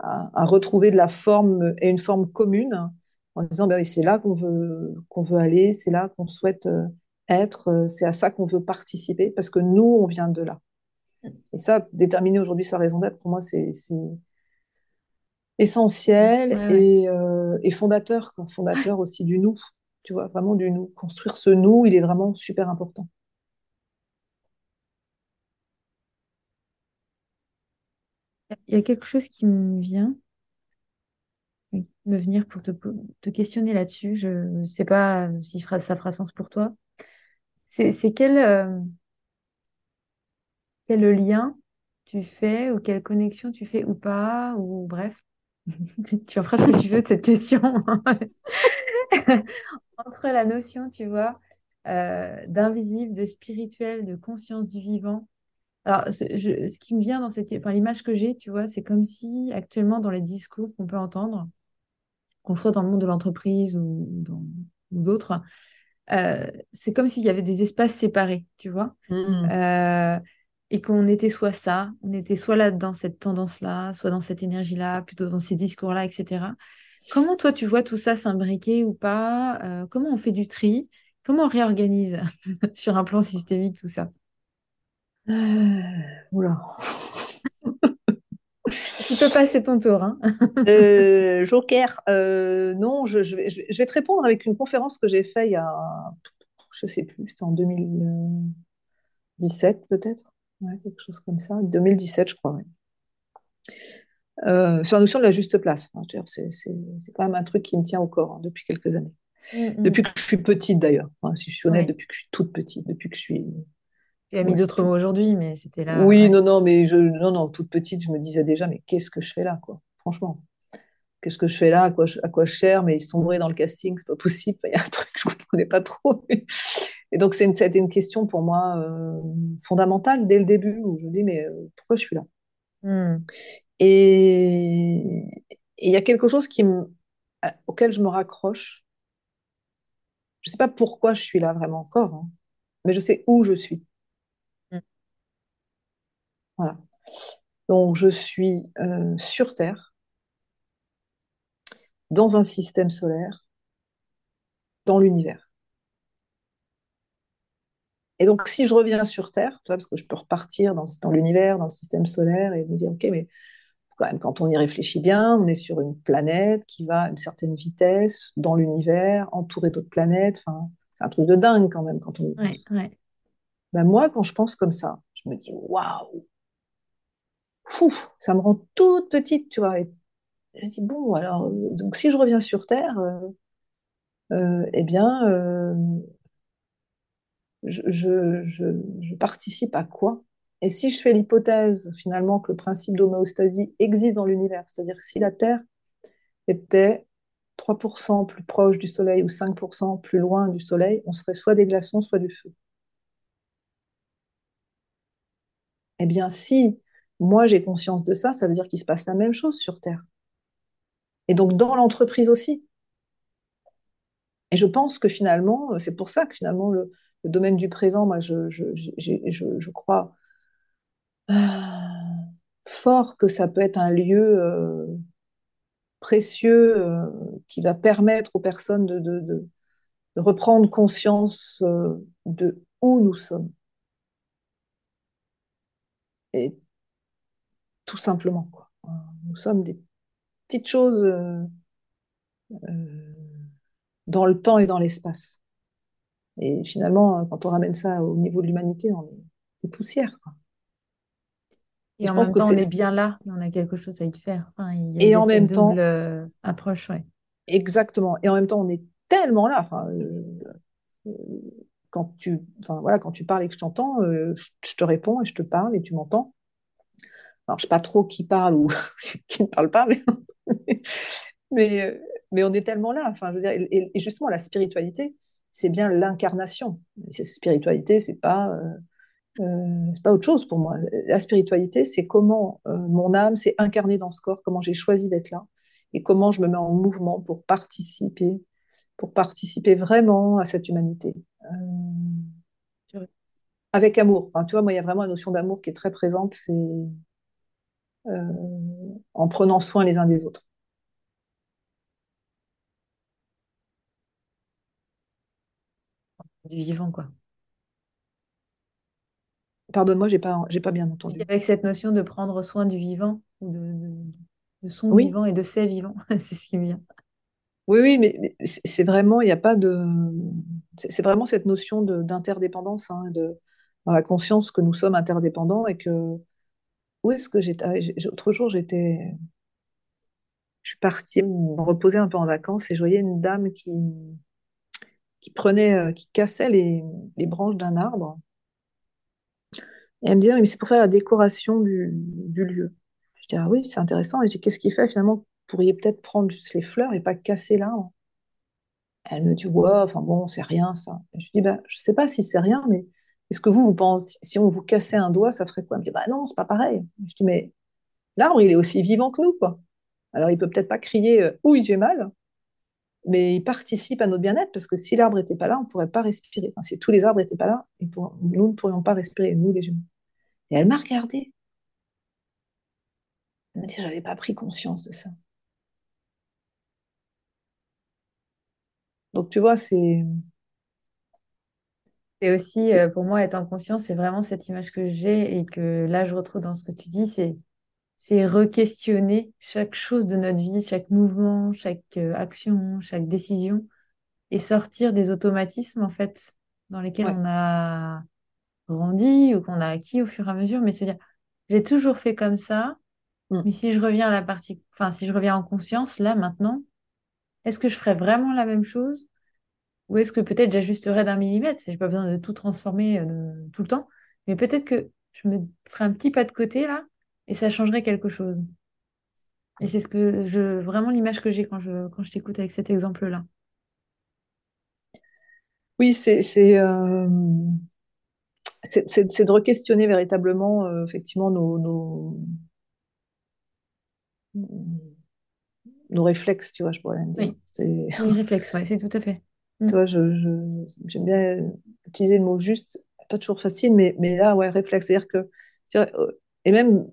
à, retrouver de la forme et une forme commune en disant ben c'est là qu'on veut, qu'on veut aller, c'est là qu'on souhaite euh, être, euh, c'est à ça qu'on veut participer parce que nous, on vient de là. Et ça, déterminer aujourd'hui sa raison d'être, pour moi, c'est essentiel ouais, ouais. et, euh, et fondateur, quoi. fondateur aussi du nous, tu vois, vraiment du nous. Construire ce nous, il est vraiment super important. Il y a quelque chose qui me vient, me venir pour te, te questionner là-dessus. Je ne sais pas si ça fera sens pour toi. C'est c'est quel, euh, quel lien tu fais ou quelle connexion tu fais ou pas, ou bref, tu en feras ce que tu veux de cette question. Entre la notion, tu vois, euh, d'invisible, de spirituel, de conscience du vivant. Alors, ce, je- ce qui me vient dans cette, enfin, l'image que j'ai, tu vois, c'est comme si actuellement dans les discours qu'on peut entendre, qu'on soit dans le monde de l'entreprise ou dans ou d'autres, euh, c'est comme s'il y avait des espaces séparés, tu vois, Mmh. Euh, et qu'on était soit ça, on était soit là dans cette tendance-là, soit dans cette énergie-là, plutôt dans ces discours-là, etc. Comment toi tu vois tout ça s'imbriquer ou pas? Euh, comment on fait du tri? Comment on réorganise sur un plan systémique tout ça? Euh, oula. Tu peux passer ton tour, hein? Euh, Joker, euh, non, je, je vais, je vais- je vais te répondre avec une conférence que j'ai faite il y a, je sais plus, c'était en 2017 peut-être, Ouais, quelque chose comme ça, 2017 je crois, ouais. Euh, sur la notion de la juste place. Dire, C'est quand même un truc qui me tient au corps hein, depuis quelques années. Mm, Depuis mm. que je suis petite d'ailleurs, si je suis honnête, Ouais. depuis que je suis toute petite, depuis que je suis Tu as mis d'autres mots aujourd'hui, mais c'était là. Oui, non, non, mais je, non, non, toute petite, je me disais déjà, mais qu'est-ce que je fais là, quoi, franchement. Qu'est-ce que je fais là, à quoi je, à quoi je sers, mais sombrer dans le casting, c'est pas possible. Il y a un truc que je ne comprenais pas trop. Et donc, c'était une question pour moi euh, fondamentale dès le début, où je me dis, mais euh, pourquoi je suis là? Hmm. Et il y a quelque chose qui me, auquel je me raccroche. Je ne sais pas pourquoi je suis là vraiment encore, hein, mais je sais où je suis. Hmm. Voilà. Donc, je suis euh, sur Terre, dans un système solaire, dans l'univers. Et donc, si je reviens sur Terre, parce que je peux repartir dans, dans l'univers, dans le système solaire, et me dire, OK, mais quand même, quand on y réfléchit bien, on est sur une planète qui va à une certaine vitesse dans l'univers, entourée d'autres planètes. Enfin, c'est un truc de dingue quand même quand on y pense. Ben moi, quand je pense comme ça, je me dis, waouh, ça me rend toute petite, tu vois. Et je dis, bon, alors, donc si je reviens sur Terre, euh, euh, eh bien, euh, je, participe à quoi? Et si je fais l'hypothèse finalement que le principe d'homéostasie existe dans l'univers, c'est-à-dire que si la Terre était 3% plus proche du Soleil ou 5% plus loin du Soleil, on serait soit des glaçons, soit du feu. Eh bien, si moi j'ai conscience de ça, ça veut dire qu'il se passe la même chose sur Terre. Et donc dans l'entreprise aussi. Et je pense que finalement, c'est pour ça que finalement le, domaine du présent, moi, je, crois euh, fort que ça peut être un lieu euh, précieux euh, qui va permettre aux personnes de, de, de, reprendre conscience de où nous sommes. Et tout simplement, quoi. Nous sommes des petites choses dans le temps et dans l'espace. Et finalement, quand on ramène ça au niveau de l'humanité, on est des poussières. Quoi. Et, en même temps, on est bien là et on a quelque chose à y faire. il y a et en même temps, euh, approche, ouais. Exactement. Et en même temps, on est tellement là. Enfin, euh, euh, quand tu, enfin voilà, quand tu parles et que je t'entends, je, te réponds et je te parle et tu m'entends. Alors, je sais pas trop qui parle ou qui ne parle pas, mais, mais, mais, on est tellement là. Enfin, je veux dire, et justement, la spiritualité, c'est bien l'incarnation. Cette spiritualité, c'est pas, euh, euh, c'est pas autre chose pour moi. La spiritualité, c'est comment euh, mon âme s'est incarnée dans ce corps, comment j'ai choisi d'être là, et comment je me mets en mouvement pour participer, pour participer vraiment à cette humanité. avec amour. tu vois, moi, il y a vraiment la notion d'amour qui est très présente, c'est en prenant soin les uns des autres. du vivant, quoi. Pardonne-moi, j'ai pas, j'ai pas bien entendu. Avec cette notion de prendre soin du vivant, de, son vivant et de ses vivants, c'est ce qui me vient. Oui, oui, mais c'est vraiment, il n'y a pas de, c'est vraiment cette notion d'interdépendance, hein, de dans la conscience que nous sommes interdépendants et que où est-ce que j'étais? Ah, Autre jour, j'étais, je suis partie me reposer un peu en vacances et je voyais une dame qui qui prenait, euh, qui cassait les, branches d'un arbre. Et elle me disait, mais c'est pour faire la décoration du, lieu. Je dis, ah oui, c'est intéressant. Et je dis, qu'est-ce qui fait finalement? Vous pourriez peut-être prendre juste les fleurs et pas casser l'arbre. Elle me dit, ouais, enfin bon, c'est rien ça. je dis, bah, je sais pas si c'est rien, mais est-ce que vous, vous pensez, si on vous cassait un doigt, ça ferait quoi? Elle me dit, bah non, c'est pas pareil. Je dis, mais l'arbre, il est aussi vivant que nous, quoi. Alors, il peut peut-être pas crier, euh, oui, j'ai mal, mais il participe à notre bien-être parce que si l'arbre n'était pas là, on ne pourrait pas respirer. si tous les arbres n'étaient pas là, nous ne pourrions pas respirer, nous les humains. Et elle m'a regardée. Elle m'a dit, j'avais pas pris conscience de ça. Donc tu vois, c'est... Et aussi, euh, pour moi, être en conscience, c'est vraiment cette image que j'ai et que là, je retrouve dans ce que tu dis, c'est c'est re-questionner chaque chose de notre vie, chaque mouvement, chaque euh, action, chaque décision, et sortir des automatismes en fait dans lesquels on a grandi ou qu'on a acquis au fur et à mesure, mais se dire j'ai toujours fait comme ça, mm. mais si je reviens à la partie, enfin si je reviens en conscience là maintenant, est-ce que je ferais vraiment la même chose ou est-ce que peut-être j'ajusterais d'un millimètre, si j'ai pas besoin de tout transformer euh, tout le temps, Mais peut-être que je me ferais un petit pas de côté là et ça changerait quelque chose. Et c'est ce que je vraiment l'image que j'ai quand je, quand je t'écoute avec cet exemple-là. Oui, c'est c'est euh, de re-questionner véritablement euh, effectivement nos, nos, nos réflexes, tu vois, je pourrais même dire. Oui, C'est, oui, réflexe, ouais, c'est tout à fait. Mm. tu vois, je, je- j'aime bien utiliser le mot juste, pas toujours facile, mais, mais là, ouais, réflexe. C'est-à-dire que, euh, et même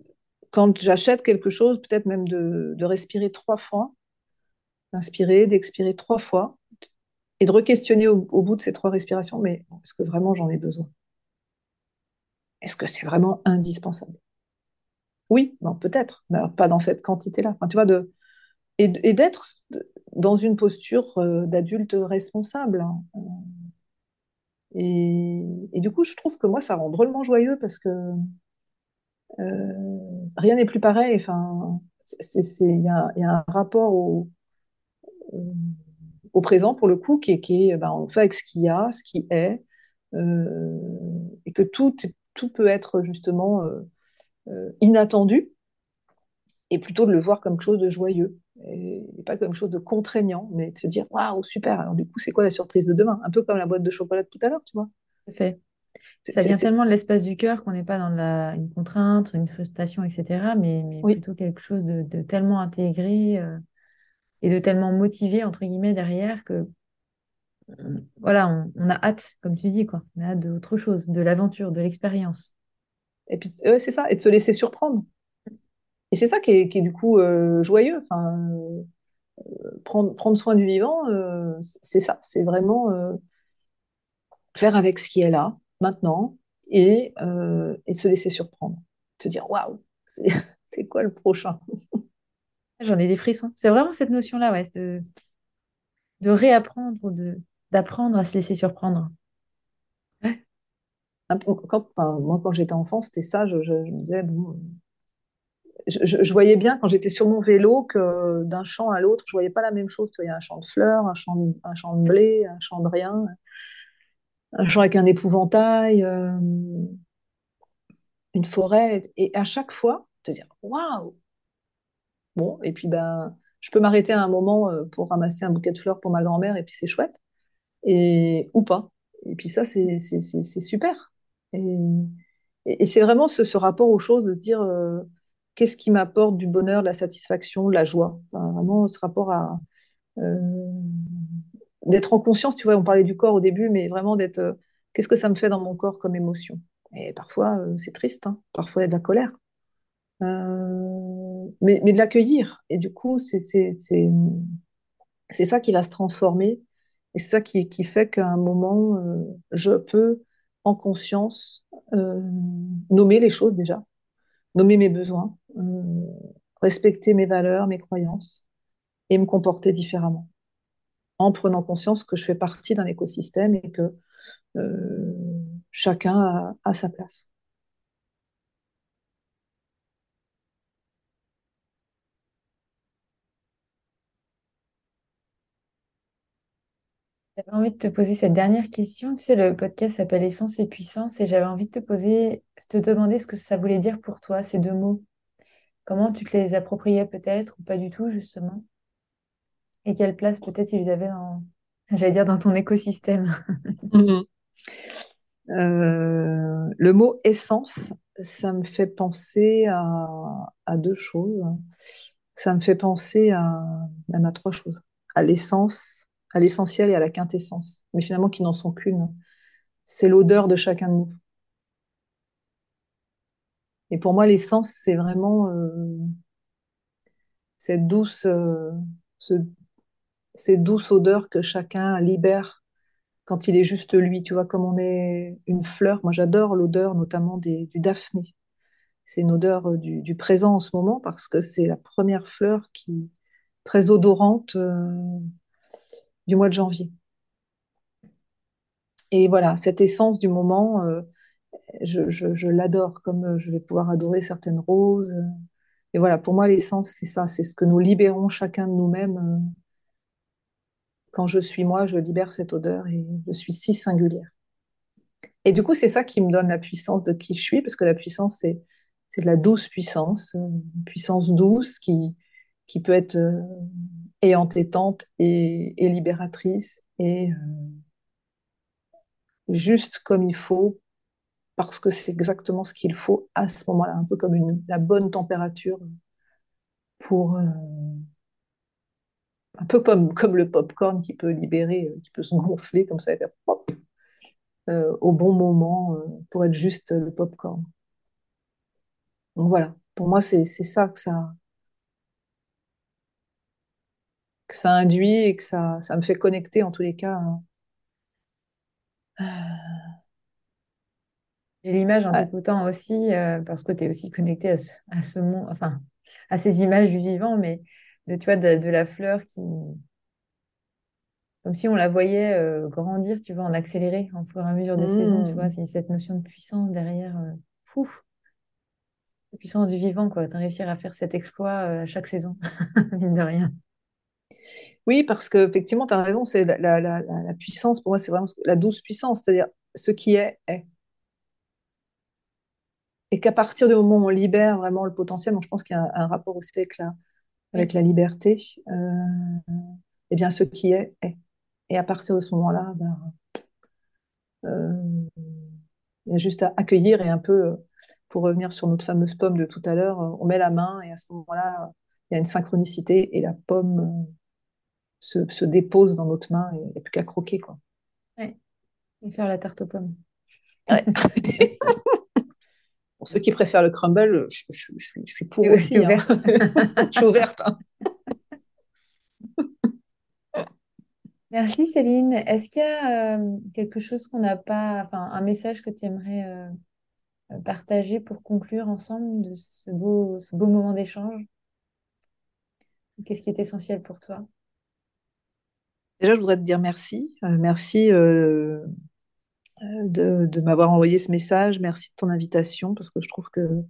quand j'achète quelque chose, peut-être même de, de respirer trois fois, d'inspirer, d'expirer trois fois, et de re-questionner au, au bout de ces trois respirations, mais est-ce que vraiment j'en ai besoin? Est-ce que c'est vraiment indispensable? Oui, bon, peut-être, mais alors pas dans cette quantité-là. Enfin, tu vois, de, et, d'être dans une posture euh, d'adulte responsable. Et, du coup, je trouve que moi, ça rend drôlement joyeux parce que euh, rien n'est plus pareil. Enfin, il y a, un rapport au, présent, pour le coup, qui est, qui ben, fait avec ce qu'il y a, ce qui est, euh, et que tout, tout peut être justement inattendu, et plutôt de le voir comme quelque chose de joyeux, et, et pas comme quelque chose de contraignant, mais de se dire, waouh, super, alors du coup, c'est quoi la surprise de demain? Un peu comme la boîte de chocolat de tout à l'heure, tu vois. Tout fait. Ça vient tellement de l'espace du cœur qu'on n'est pas dans la, une contrainte, une frustration, etc., mais, mais Oui, plutôt quelque chose de, de tellement intégré euh, et de tellement motivé, entre guillemets, derrière que on- voilà, on, on a hâte, comme tu dis, quoi. On a hâte d'autre chose, de l'aventure, de l'expérience. et puis ouais, c'est ça, et de se laisser surprendre. Et c'est ça qui est, qui est du coup euh, joyeux. Enfin, euh, prendre, prendre soin du vivant, euh, c'est ça, c'est vraiment faire avec ce qui est là, maintenant, et, et se laisser surprendre. Se dire, waouh, c'est quoi le prochain? J'en ai des frissons. C'est vraiment cette notion-là, ouais, de, de réapprendre, de, d'apprendre à se laisser surprendre. Quand, enfin, moi, quand j'étais enfant, c'était ça, je, je- je me disais, bon, je, voyais bien quand j'étais sur mon vélo que d'un champ à l'autre, je voyais pas la même chose. Il y a un champ de fleurs, un champ de, un champ de blé, un champ de rien, un champ avec un épouvantail, euh, une forêt. Et à chaque fois, te dire, waouh! Bon, et puis ben, je peux m'arrêter à un moment euh, pour ramasser un bouquet de fleurs pour ma grand-mère, et puis c'est chouette, et ou pas. Et puis ça, c'est super. Et, et- c'est vraiment ce, ce rapport aux choses de dire euh, qu'est-ce qui m'apporte du bonheur, de la satisfaction, de la joie? Vraiment ce rapport à euh, d'être en conscience. Tu vois, on parlait du corps au début, mais vraiment d'être euh, qu'est-ce que ça me fait dans mon corps comme émotion? Et parfois, euh, c'est triste, hein. Parfois, il y a de la colère. Mais, de l'accueillir. Et du coup, c'est ça qui va se transformer. Et c'est ça qui, fait qu'à un moment, je peux, en conscience, nommer les choses déjà, nommer mes besoins, respecter mes valeurs, mes croyances, et me comporter différemment, en prenant conscience que je fais partie d'un écosystème et que euh, chacun a, a sa place. J'avais envie de te poser cette dernière question. Tu sais, le podcast s'appelle Essence et Puissance et j'avais envie de te poser, te demander ce que ça voulait dire pour toi, ces deux mots. Comment tu te les appropriais peut-être ou pas du tout, justement? Et quelle place peut-être ils avaient dans, j'allais dans ton écosystème? Mhm. Euh, le mot essence, ça me fait penser à, deux choses. Ça me fait penser même à trois choses. À l'essence, à l'essentiel et à la quintessence, mais finalement qui n'en sont qu'une. C'est l'odeur de chacun de nous. Et pour moi, l'essence, c'est vraiment euh, cette douce, euh, ce- cette douce odeur que chacun libère quand il est juste lui. Tu vois, comme on est une fleur. Moi, j'adore l'odeur notamment du daphné. C'est une odeur euh, du, du présent en ce moment parce que c'est la première fleur qui très odorante euh, du mois de janvier. Et voilà, cette essence du moment, euh, je, l'adore, comme euh, je vais pouvoir adorer certaines roses. Et voilà, pour moi, l'essence, c'est ça, c'est ce que nous libérons chacun de nous-mêmes. euh, Quand je suis moi, je libère cette odeur et je suis si singulière. Et du coup, c'est ça qui me donne la puissance de qui je suis, parce que la puissance, c'est de la douce puissance, une puissance douce qui, peut être euh, et entêtante et, libératrice et euh, juste comme il faut, parce que c'est exactement ce qu'il faut à ce moment-là, un peu comme la bonne température pour... Euh, un peu comme, comme le popcorn qui peut libérer, qui peut se gonfler comme ça et faire pop euh, au bon moment euh, pour être juste le popcorn. Donc voilà, pour moi, c'est ça que ça, que ça induit et que ça, ça me fait connecter en tous les cas. Hein. J'ai l'image en t'écoutant aussi, euh, parce que tu es aussi connecté à ce, à ce monde, enfin, à ces images du vivant, mais de, tu vois, de, la fleur qui. Comme si on la voyait euh, grandir, tu vois, en accéléré, en fur et à mesure des saisons, tu vois, mmh. c'est cette notion de puissance derrière. Euh, la puissance du vivant, quoi, de réussir à faire cet exploit à chaque saison, mine de rien. Oui, parce qu'effectivement, tu as raison, c'est la, la, puissance, pour moi, c'est vraiment la douce puissance, c'est-à-dire ce qui est, est. Et qu'à partir du moment où on libère vraiment le potentiel, donc je pense qu'il y a un, rapport aussi avec la, avec la liberté, euh, eh bien, ce qui est, est. Et à partir de ce moment-là, ben, euh, il y a juste à accueillir et un peu, pour revenir sur notre fameuse pomme de tout à l'heure, on met la main et à ce moment-là, il y a une synchronicité et la pomme se, dépose dans notre main et il n'y a plus qu'à croquer. Quoi. Ouais. Et faire la tarte aux pommes. pour ceux qui préfèrent le crumble, je, suis pour aussi. Hein. Ouverte. je suis ouverte. Hein. Merci Céline. Est-ce qu'il y a euh, quelque chose qu'on n'a pas, enfin un message que tu aimerais euh, partager pour conclure ensemble de ce beau, ce beau moment d'échange? Qu'est-ce qui est essentiel pour toi? Déjà, je voudrais te dire merci. Euh, merci euh, de, m'avoir envoyé ce message. Merci de ton invitation parce que je trouve que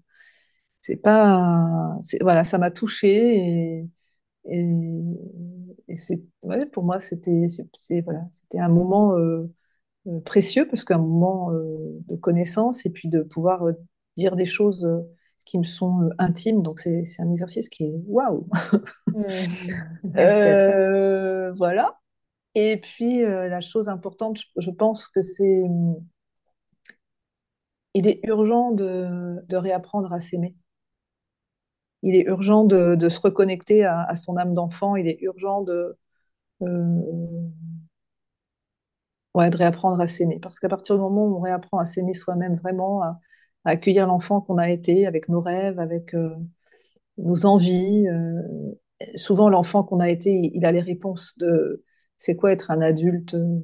c'est pas. Voilà, ça m'a touchée et, et, c'est, pour moi, c'était voilà, c'était un moment euh, précieux parce qu'un moment de connaissance et puis de pouvoir dire des choses qui me sont intimes. Donc, c'est un exercice qui est waouh! Mmh. voilà. Et puis, euh, la chose importante, je, pense que c'est. Il est urgent de, réapprendre à s'aimer. Il est urgent de, se reconnecter à, son âme d'enfant. Il est urgent de, euh, ouais, de réapprendre à s'aimer. Parce qu'à partir du moment où on réapprend à s'aimer soi-même vraiment, à, accueillir l'enfant qu'on a été, avec nos rêves, avec euh, nos envies, souvent l'enfant qu'on a été, il a les réponses de c'est quoi être un adulte euh,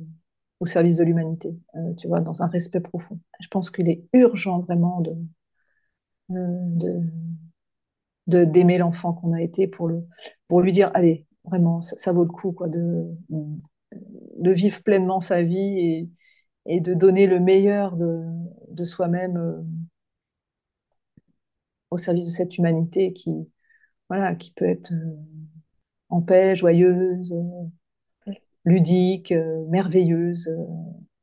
au service de l'humanité, euh, tu vois, dans un respect profond. Je pense qu'il est urgent vraiment de, euh, d'aimer l'enfant qu'on a été pour, lui dire, allez, vraiment, ça, vaut le coup quoi, de, vivre pleinement sa vie et, de donner le meilleur de, de soi-même au service de cette humanité qui, voilà, qui peut être en paix, joyeuse, ludique, euh, merveilleuse, euh,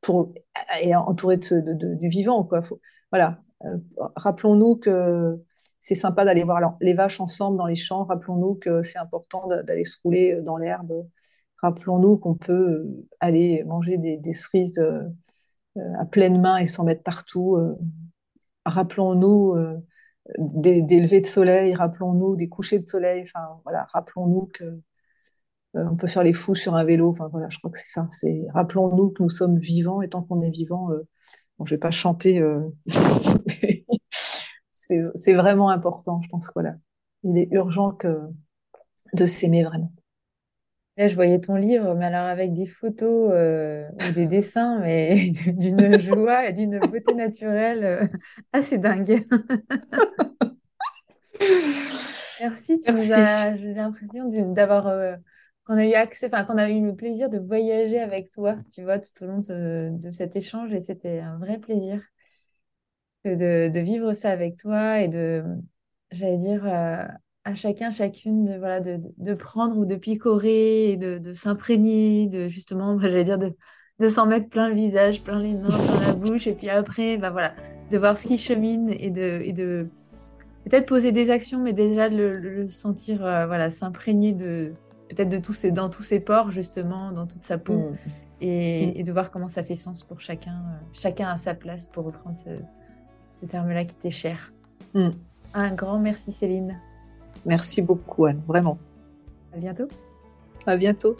pour, et entourée de, du vivant. Quoi. voilà. Euh, rappelons-nous que c'est sympa d'aller voir les vaches ensemble dans les champs. Rappelons-nous que c'est important d'aller se rouler dans l'herbe. Rappelons-nous qu'on peut aller manger des, cerises à pleine main et s'en mettre partout. Rappelons-nous des, des, levées de soleil. Rappelons-nous des couchers de soleil. Enfin, voilà. Rappelons-nous que on peut faire les fous sur un vélo. Enfin voilà, je crois que c'est ça. C'est rappelons-nous que nous sommes vivants et tant qu'on est vivant, euh, bon, je vais pas chanter. Euh, c'est vraiment important. Je pense voilà, il est urgent que de s'aimer vraiment. Là, je voyais ton livre, mais alors avec des photos ou des dessins, mais d'une joie et d'une beauté naturelle assez dingue. Merci, j'ai l'impression d'avoir qu'on a eu accès, enfin qu'on a eu le plaisir de voyager avec toi, tu vois, tout au long de, cet échange. Et c'était un vrai plaisir de, vivre ça avec toi et de, j'allais dire, euh, à chacun, chacune de, voilà, de, prendre ou de picorer et de, s'imprégner, de justement, j'allais dire, de, de s'en mettre plein le visage, plein les mains, plein la bouche, et puis après, bah voilà, de voir ce qui chemine et de, et de peut-être poser des actions, mais déjà de le, sentir, euh, voilà, s'imprégner de peut-être de tous ces, dans tous ses pores justement, dans toute sa peau, mm. Et, et, de voir comment ça fait sens pour chacun, euh, chacun à sa place pour reprendre ce, ce terme-là qui t'est cher. Mm. Un grand merci Céline. Merci beaucoup Anne, vraiment. À bientôt. À bientôt.